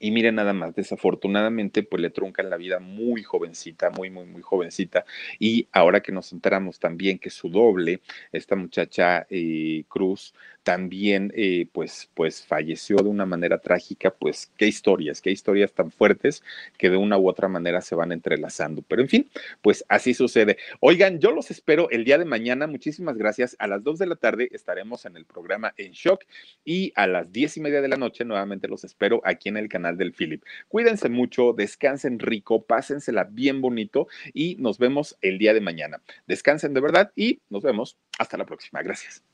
Y miren nada más, desafortunadamente, pues le truncan la vida muy jovencita, muy, muy, muy jovencita. Y ahora que nos enteramos también que su doble, esta muchacha eh, Cruz, también eh, pues, pues falleció de una manera trágica, pues qué historias, qué historias tan fuertes que de una u otra manera se van entrelazando. Pero en fin, pues así sucede. Oigan, yo los espero el día de mañana. Muchísimas gracias. A las dos de la tarde estaremos en el programa En Shock y a las diez y media de la noche nuevamente los espero aquí en el canal del Philip. Cuídense mucho, descansen rico, pásensela bien bonito y nos vemos el día de mañana. Descansen de verdad y nos vemos hasta la próxima. Gracias.